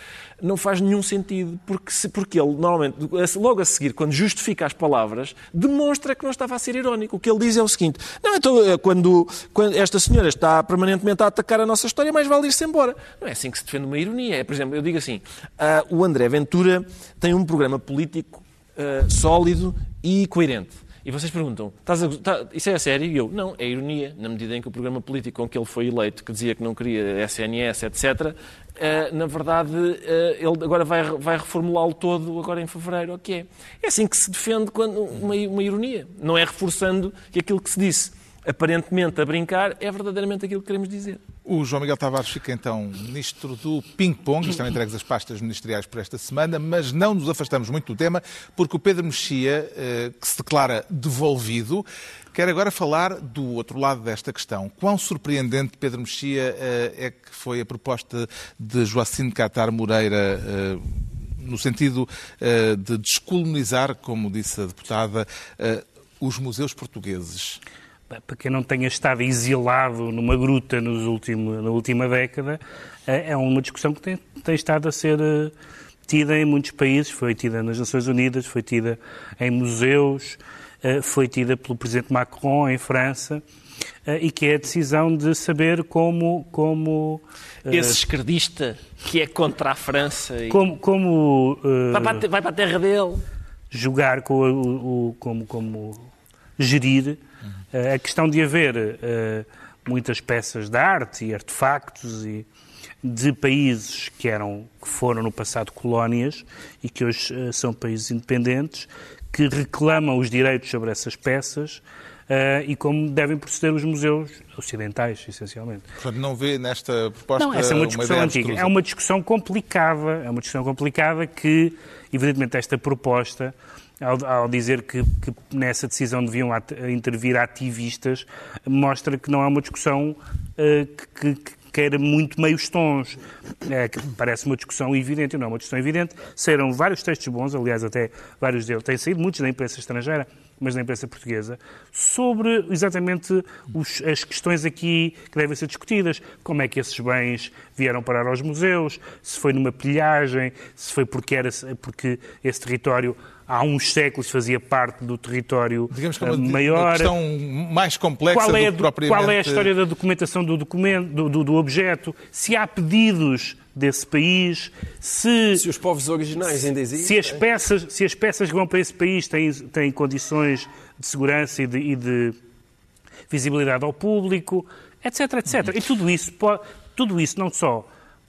não faz nenhum sentido, porque, se- porque ele, normalmente, logo a seguir, quando justifica as palavras, demonstra que não estava a ser irónico. O que ele diz é o seguinte: não, então, eh, quando, quando esta senhora está permanentemente a atacar a nossa história, mais vale ir-se embora. Não é assim que se defende uma ironia. É, por exemplo, eu digo assim: ah, o André Ventura tem um programa político ah, sólido e coerente. E vocês perguntam, "Estás a tá- isso é a sério? E eu, não, é ironia, na medida em que o programa político com que ele foi eleito, que dizia que não queria SNS, etc., eh, na verdade, eh, ele agora vai, vai reformulá-lo todo agora em fevereiro, o que é? É assim que se defende quando, uma, uma ironia. Não é reforçando aquilo que se disse, aparentemente a brincar, é verdadeiramente aquilo que queremos dizer. O João Miguel Tavares fica então ministro do ping-pong, estão entregues as pastas ministeriais por esta semana, mas não nos afastamos muito do tema, porque o Pedro Mexia, eh, que se declara devolvido, quer agora falar do outro lado desta questão. Quão surpreendente, Pedro Mexia, eh, é que foi a proposta de Joacine Catar Moreira eh, no sentido de descolonizar, como disse a deputada, os museus portugueses? Para quem não tenha estado exilado numa gruta nos último, na última década, é é uma discussão que tem, tem estado a ser eh, tida em muitos países. Foi tida nas Nações Unidas, foi tida em museus, eh, foi tida pelo Presidente Macron em França, eh, e que é a decisão de saber como. como Esse esquerdista que é contra a França e como, como vai, para a, vai para a terra dele. jogar com o- o- como, como gerir eh, a questão de haver eh, muitas peças de arte e artefactos e, de países que, eram, que foram no passado colónias e que hoje uh, são países independentes, que reclamam os direitos sobre essas peças uh, e como devem proceder os museus ocidentais, essencialmente. Portanto, não vê nesta proposta Não, essa é uma discussão uma antiga. É uma discussão complicada, é uma discussão complicada que, evidentemente, esta proposta ao, ao, dizer que, que, nessa decisão deviam at intervir ativistas, mostra que não é uma discussão uh, que, que, queira muito meios tons. É, que parece uma discussão evidente, não é uma discussão evidente. Saíram vários textos bons, aliás, até vários deles têm saído, muitos da imprensa estrangeira, mas da imprensa portuguesa, sobre exatamente os, as questões aqui que devem ser discutidas. Como é que esses bens vieram parar aos museus, se foi numa pilhagem, se foi porque, era, porque esse território há uns séculos fazia parte do território Digamos que é uma, maior. Uma questão mais complexa qual é, do que propriamente... Qual é a história da documentação do, documento, do, do, do objeto? Se há pedidos desse país, se... Se os povos originais ainda existem. Se as peças, se as peças que vão para esse país têm, têm condições de segurança e de, e de visibilidade ao público, etc, etc. E tudo isso, pode, tudo isso não só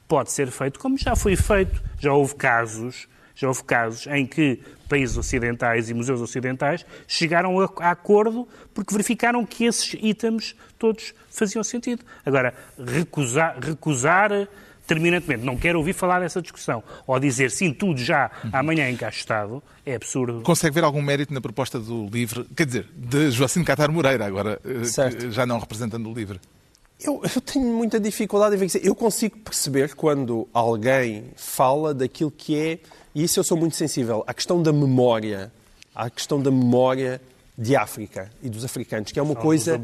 pode ser feito, como já foi feito. Já houve casos já houve casos em que países ocidentais e museus ocidentais chegaram a, a acordo porque verificaram que esses itens todos faziam sentido. Agora, recusar, recusar terminantemente, não quero ouvir falar dessa discussão, ou dizer sim, tudo já amanhã encaixotado, é absurdo. Consegue ver algum mérito na proposta do LIVRE, quer dizer, de Joacim Catar Moreira, agora, eh, já não representando o LIVRE? Eu, eu, tenho muita dificuldade em ver isso. Eu consigo perceber quando alguém fala daquilo que é e isso eu sou muito sensível, à questão da memória, à questão da memória de África e dos africanos, que é uma São coisa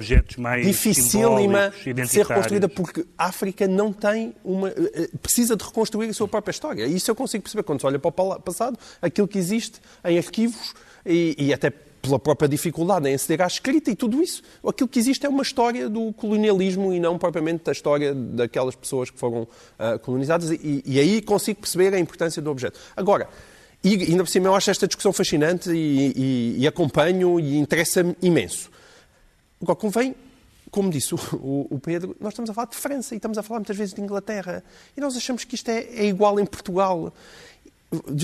dificílima de ser reconstruída, porque a África não tem uma. Eh, eh, precisa de reconstruir a sua própria história. E isso eu consigo perceber quando se olha para o passado, aquilo que existe em arquivos e, e até pela própria dificuldade em aceder à escrita e tudo isso. Aquilo que existe é uma história do colonialismo e não propriamente a história daquelas pessoas que foram uh, colonizadas e, e, aí consigo perceber a importância do objeto. Agora, e ainda por cima eu acho esta discussão fascinante e, e, e acompanho e interessa-me imenso. Agora, convém como disse o, o, Pedro, nós estamos a falar de França e estamos a falar muitas vezes de Inglaterra. E nós achamos que isto é, é igual em Portugal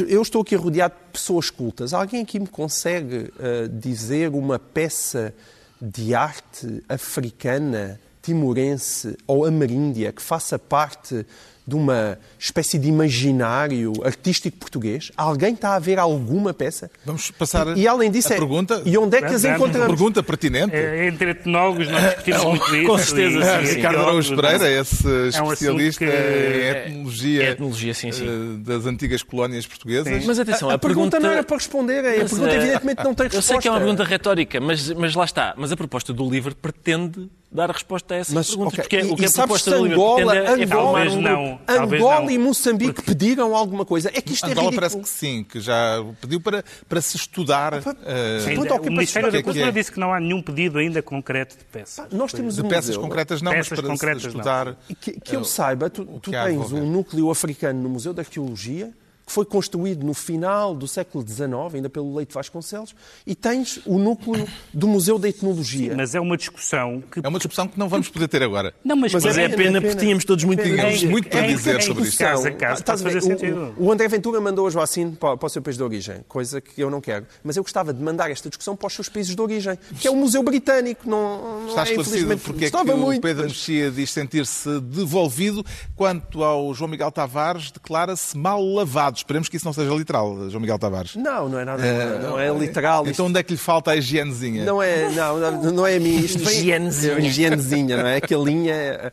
eu estou aqui rodeado de pessoas cultas. Alguém aqui me consegue uh, dizer uma peça de arte africana, timorense ou ameríndia que faça parte de uma espécie de imaginário artístico português? Alguém está a ver alguma peça? Vamos passar e, e além disso, a é, pergunta. E onde é que as encontramos? Pergunta pertinente. É, entre etnólogos nós discutimos muito isso. Com certeza, e, sim. Ricardo Araújo Pereira, esse é um especialista em é etnologia, etnologia sim, sim. Eh, das antigas colónias portuguesas. Sim. Mas atenção, a, a, a pergunta... pergunta... não era para responder, a pergunta uh, evidentemente não tem resposta. Eu sei que é uma pergunta retórica, mas, mas lá está. Mas a proposta do livro pretende dar a resposta a essas mas, perguntas. Okay. Porque e, o que e a proposta do Angola, é, Angola, talvez não, Angola não. e Moçambique porque... pediram alguma coisa. É que isto Angola é ridículo. parece que sim, que já pediu para, para se estudar. Ah, uh, o Ministério da Cultura é. disse que não há nenhum pedido ainda concreto de peças. nós temos de um peças museu. concretas não, peças mas para concretas estudar. Que, que eu saiba, tu, tu tens um núcleo africano no Museu da Arqueologia que foi construído no final do século XIX, ainda pelo Leite Vasconcelos, e tens o núcleo do Museu da Etnologia. Sim, mas é uma discussão que... É uma discussão que não vamos poder ter agora. Não, mas, mas, mas é, é, pena, porque tínhamos todos muito, tínhamos muito para dizer sobre isso. Caso a caso, ah, fazer sentido. O, o André Ventura mandou a Joacine para, para o seu país de origem, coisa que eu não quero. Mas eu gostava de mandar esta discussão para os seus países de origem, que é o Museu Britânico. Não, não Está é, esclarecido porque é que o Pedro Mexia diz sentir-se devolvido, quanto ao João Miguel Tavares declara-se mal lavado. Esperemos que isso não seja literal, João Miguel Tavares. Não, não é nada. Uh, não é literal. Então onde é que lhe falta a higienezinha? Não é, não, não é a mim. Isto vem, higienezinha. higienezinha, não é? Aquela linha.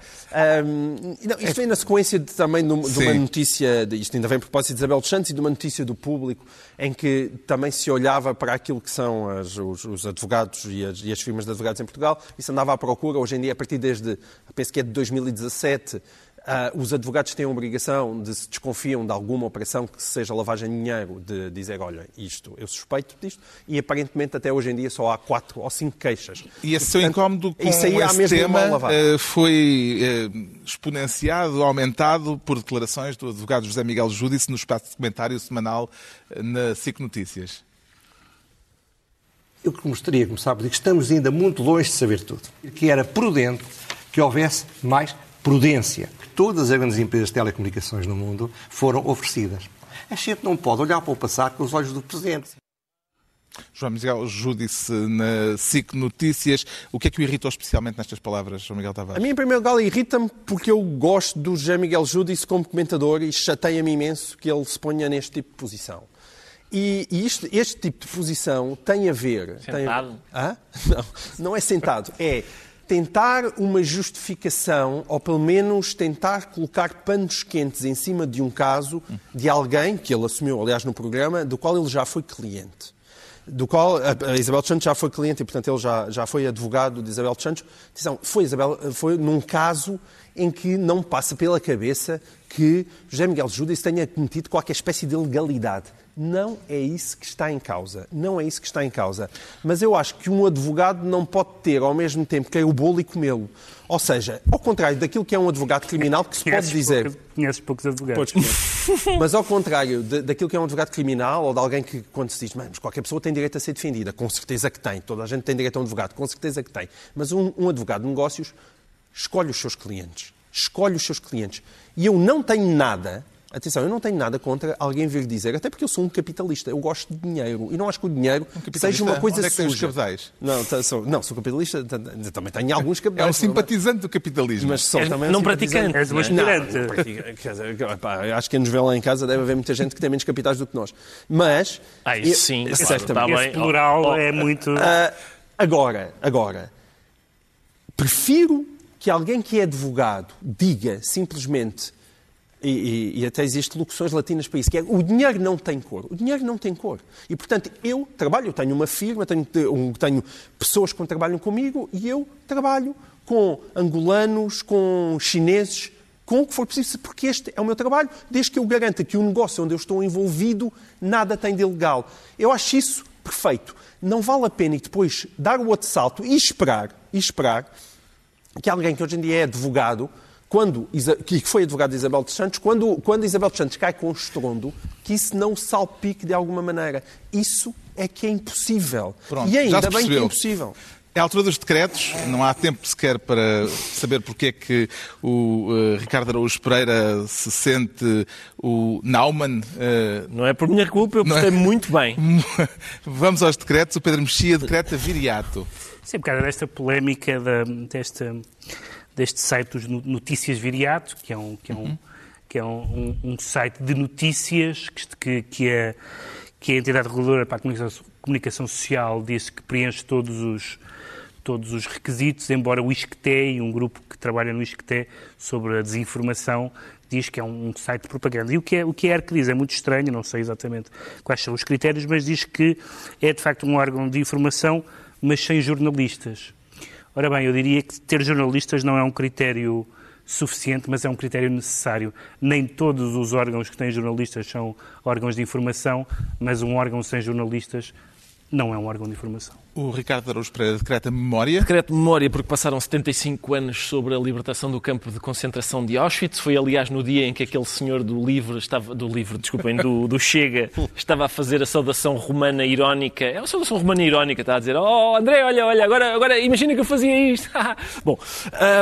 Um, não, isto vem na sequência de, também de, de uma notícia, de, isto ainda vem a propósito de Isabel dos Santos e de uma notícia do público em que também se olhava para aquilo que são as, os, os, advogados e as, e as firmas de advogados em Portugal e se andava à procura, hoje em dia, a partir desde, penso que é de 2017, Uh, os advogados têm a obrigação de, se desconfiam de alguma operação que seja lavagem de dinheiro, de dizer, olha, isto, eu suspeito disto, e aparentemente até hoje em dia só há quatro ou cinco queixas. E esse seu incómodo com isso aí esse tema uh, foi uh, exponenciado, aumentado por declarações do advogado José Miguel Júdice no espaço de comentário semanal na SIC Notícias. Eu gostaria, como sabe, de que estamos ainda muito longe de saber tudo. Que era prudente que houvesse mais prudência todas as grandes empresas de telecomunicações no mundo foram oferecidas. A gente não pode olhar para o passado com os olhos do presente. João Miguel Júdice na SIC Notícias. O que é que o irritou especialmente nestas palavras, João Miguel Tavares? A mim, em primeiro lugar, irrita-me porque eu gosto do José Miguel Júdice como comentador e chateia-me imenso que ele se ponha neste tipo de posição. E, e isto, este tipo de posição tem a ver... Sentado? Tem a... Hã? Não, não é sentado. É tentar uma justificação, ou pelo menos tentar colocar panos quentes em cima de um caso de alguém que ele assumiu, aliás, no programa, do qual ele já foi cliente do qual a Isabel Santos já foi cliente e, portanto, ele já, já foi advogado de Isabel Santos. Atenção, foi, Isabel, foi num caso em que não passa pela cabeça que José Miguel Judas tenha cometido qualquer espécie de legalidade. Não é isso que está em causa. Não é isso que está em causa. Mas eu acho que um advogado não pode ter ao mesmo tempo que é o bolo e comê-lo. Ou seja, ao contrário daquilo que é um advogado criminal, que se pode dizer. Poucos, conheces poucos advogados. mas ao contrário de, daquilo que é um advogado criminal ou de alguém que, quando se diz, mas qualquer pessoa tem direito a ser defendida, com certeza que tem. Toda a gente tem direito a um advogado, com certeza que tem. Mas um, um advogado de negócios escolhe os seus clientes. Escolhe os seus clientes. E eu não tenho nada Atenção, eu não tenho nada contra alguém vir dizer, até porque eu sou um capitalista, eu gosto de dinheiro e não acho que o dinheiro um seja uma coisa onde é que suja. Os não, tá, sou, não, sou capitalista, também tenho alguns capitais. É um simpatizante do capitalismo. Mas sou é, também não um praticante. És um aspirante. acho que a nos vê lá em casa deve haver muita gente que tem menos capitais do que nós. Mas... Ah, isso sim, eu, claro. Está Esse plural oh, oh, é muito... Uh, agora, agora, prefiro que alguém que é advogado diga simplesmente e, e, e, até existem locuções latinas para isso, que é o dinheiro não tem cor. O dinheiro não tem cor. E, portanto, eu trabalho, eu tenho uma firma, tenho, tenho pessoas que trabalham comigo e eu trabalho com angolanos, com chineses, com o que for preciso, porque este é o meu trabalho, desde que eu garanta que o negócio onde eu estou envolvido nada tem de ilegal. Eu acho isso perfeito. Não vale a pena e depois dar o outro salto e esperar, e esperar que alguém que hoje em dia é advogado quando, que foi advogado de Isabel dos Santos, quando, quando Isabel dos Santos cai com estrondo, que isso não salpique de alguma maneira. Isso é que é impossível. Pronto, e ainda bem que é impossível. É a altura dos decretos, não há tempo sequer para saber porque é que o uh, Ricardo Araújo Pereira se sente o Naumann. Uh, não é por minha culpa, eu gostei é... muito bem. Vamos aos decretos. O Pedro Mexia decreta viriato. Sim, por causa desta polémica, da, desta deste site dos Notícias Viriato, que é um, que é um, uhum. que é um, um, site de notícias que, que, é, que é a entidade reguladora para a comunicação, comunicação social disse que preenche todos os, todos os requisitos, embora o ISCTE, um grupo que trabalha no ISCTE sobre a desinformação, diz que é um site de propaganda. E o que é, o que é que diz? É muito estranho, não sei exatamente quais são os critérios, mas diz que é de facto um órgão de informação, mas sem jornalistas. Ora bem, eu diria que ter jornalistas não é um critério suficiente, mas é um critério necessário. Nem todos os órgãos que têm jornalistas são órgãos de informação, mas um órgão sem jornalistas não é um órgão de informação. O Ricardo Araújo Pereira decreta memória. Decreta memória porque passaram 75 anos sobre a libertação do campo de concentração de Auschwitz. Foi, aliás, no dia em que aquele senhor do livro estava, do livro, desculpem, do, do Chega, estava a fazer a saudação romana irónica. É uma saudação romana irónica, está a dizer, oh André, olha, olha, agora, agora imagina que eu fazia isto. Bom,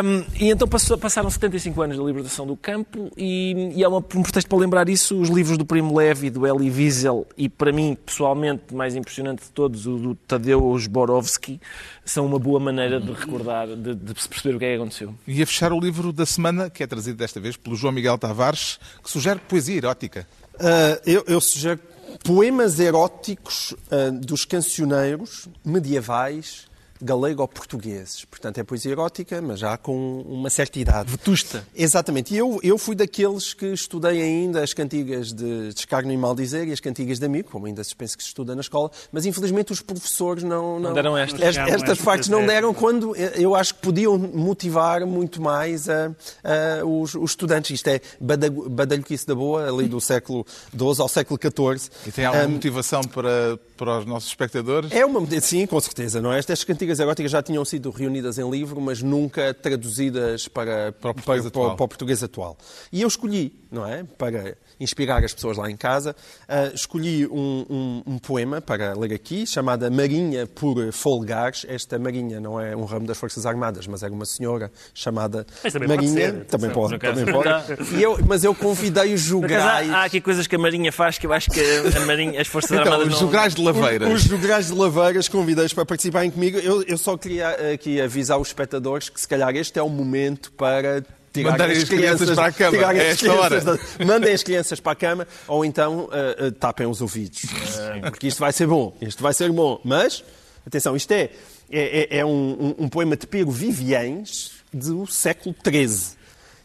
um, e então passou, passaram 75 anos da libertação do campo e, e é uma, um pretexto para lembrar isso, os livros do Primo Levi, do Elie Wiesel e, para mim, pessoalmente, mais impressionante de todos, o do Tadeu Borowski são uma boa maneira de recordar, de, de se perceber o que é que aconteceu. E a fechar o livro da semana, que é trazido desta vez pelo João Miguel Tavares, que sugere poesia erótica. Uh, eu, eu sugero poemas eróticos uh, dos cancioneiros medievais galego-portugueses. Portanto, é poesia erótica, mas já com uma certa idade. Vetusta. Exatamente. E eu, eu fui daqueles que estudei ainda as cantigas de Descarno e Maldizer e as cantigas de amigo, como ainda se pensa que se estuda na escola, mas infelizmente os professores não... Não, não deram estas. Estas, estas partes não deram quando eu acho que podiam motivar muito mais a, a, os, os, estudantes. Isto é badalhoquice da boa, ali do século XII ao século XIV. E tem alguma um, motivação para, para os nossos espectadores? É uma... Sim, com certeza. Não é? Estas cantigas sátiras eróticas já tinham sido reunidas em livro, mas nunca traduzidas para, Para o português para, atual. para o português atual. E eu escolhi, não é? Para inspirar as pessoas lá em casa, ah, escolhi um, um- um poema para ler aqui, chamada Marinha por Folgares. Esta Marinha não é um ramo das Forças Armadas, mas era uma senhora chamada também pode Marinha. ser, também pode, também pode. E eu, mas eu convidei os jograis. há, há aqui coisas que a Marinha faz que eu acho que a Marinha, as Forças Então, Armadas os não... jograis de laveiras. Os jograis de laveiras convidei-os para participarem comigo. Eu, eu só queria eh, aqui avisar os espectadores que se calhar este é o momento para tirar Mandarem as crianças para a cama, é as esta crianças da- mandem as crianças para a cama ou então eh, eh, tapem os ouvidos. Eh, porque isto vai ser bom. Isto vai ser bom. Mas, atenção, isto é, é, é- é um, um- um poema de Pedro Viviens do século XIII.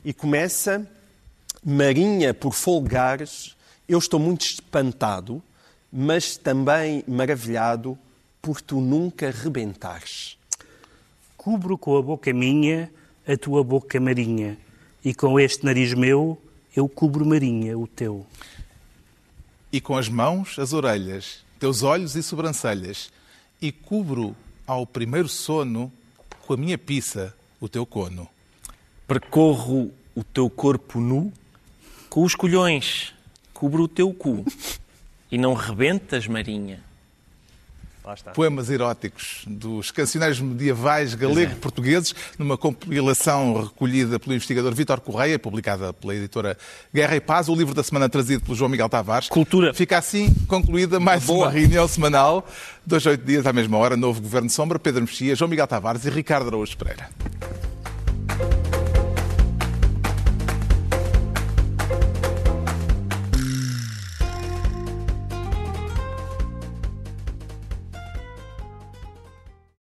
E começa Marinha por Folgares, eu estou muito espantado, mas também maravilhado por tu nunca rebentares. Cubro com a boca minha a tua boca marinha, e com este nariz meu eu cubro marinha o teu. E com as mãos, as orelhas, teus olhos e sobrancelhas, e cubro ao primeiro sono com a minha pizza o teu cono. Percorro o teu corpo nu com os colhões, cubro o teu cu e não rebentas, Marinha. Poemas eróticos dos cancioneiros medievais galego-portugueses, numa compilação recolhida pelo investigador Vítor Correia, publicada pela editora Guerra e Paz, o livro da semana trazido pelo João Miguel Tavares. Cultura. Fica assim concluída mais uma reunião semanal, dois, oito dias à mesma hora, novo Governo Sombra, Pedro Mexia, João Miguel Tavares e Ricardo Araújo Pereira.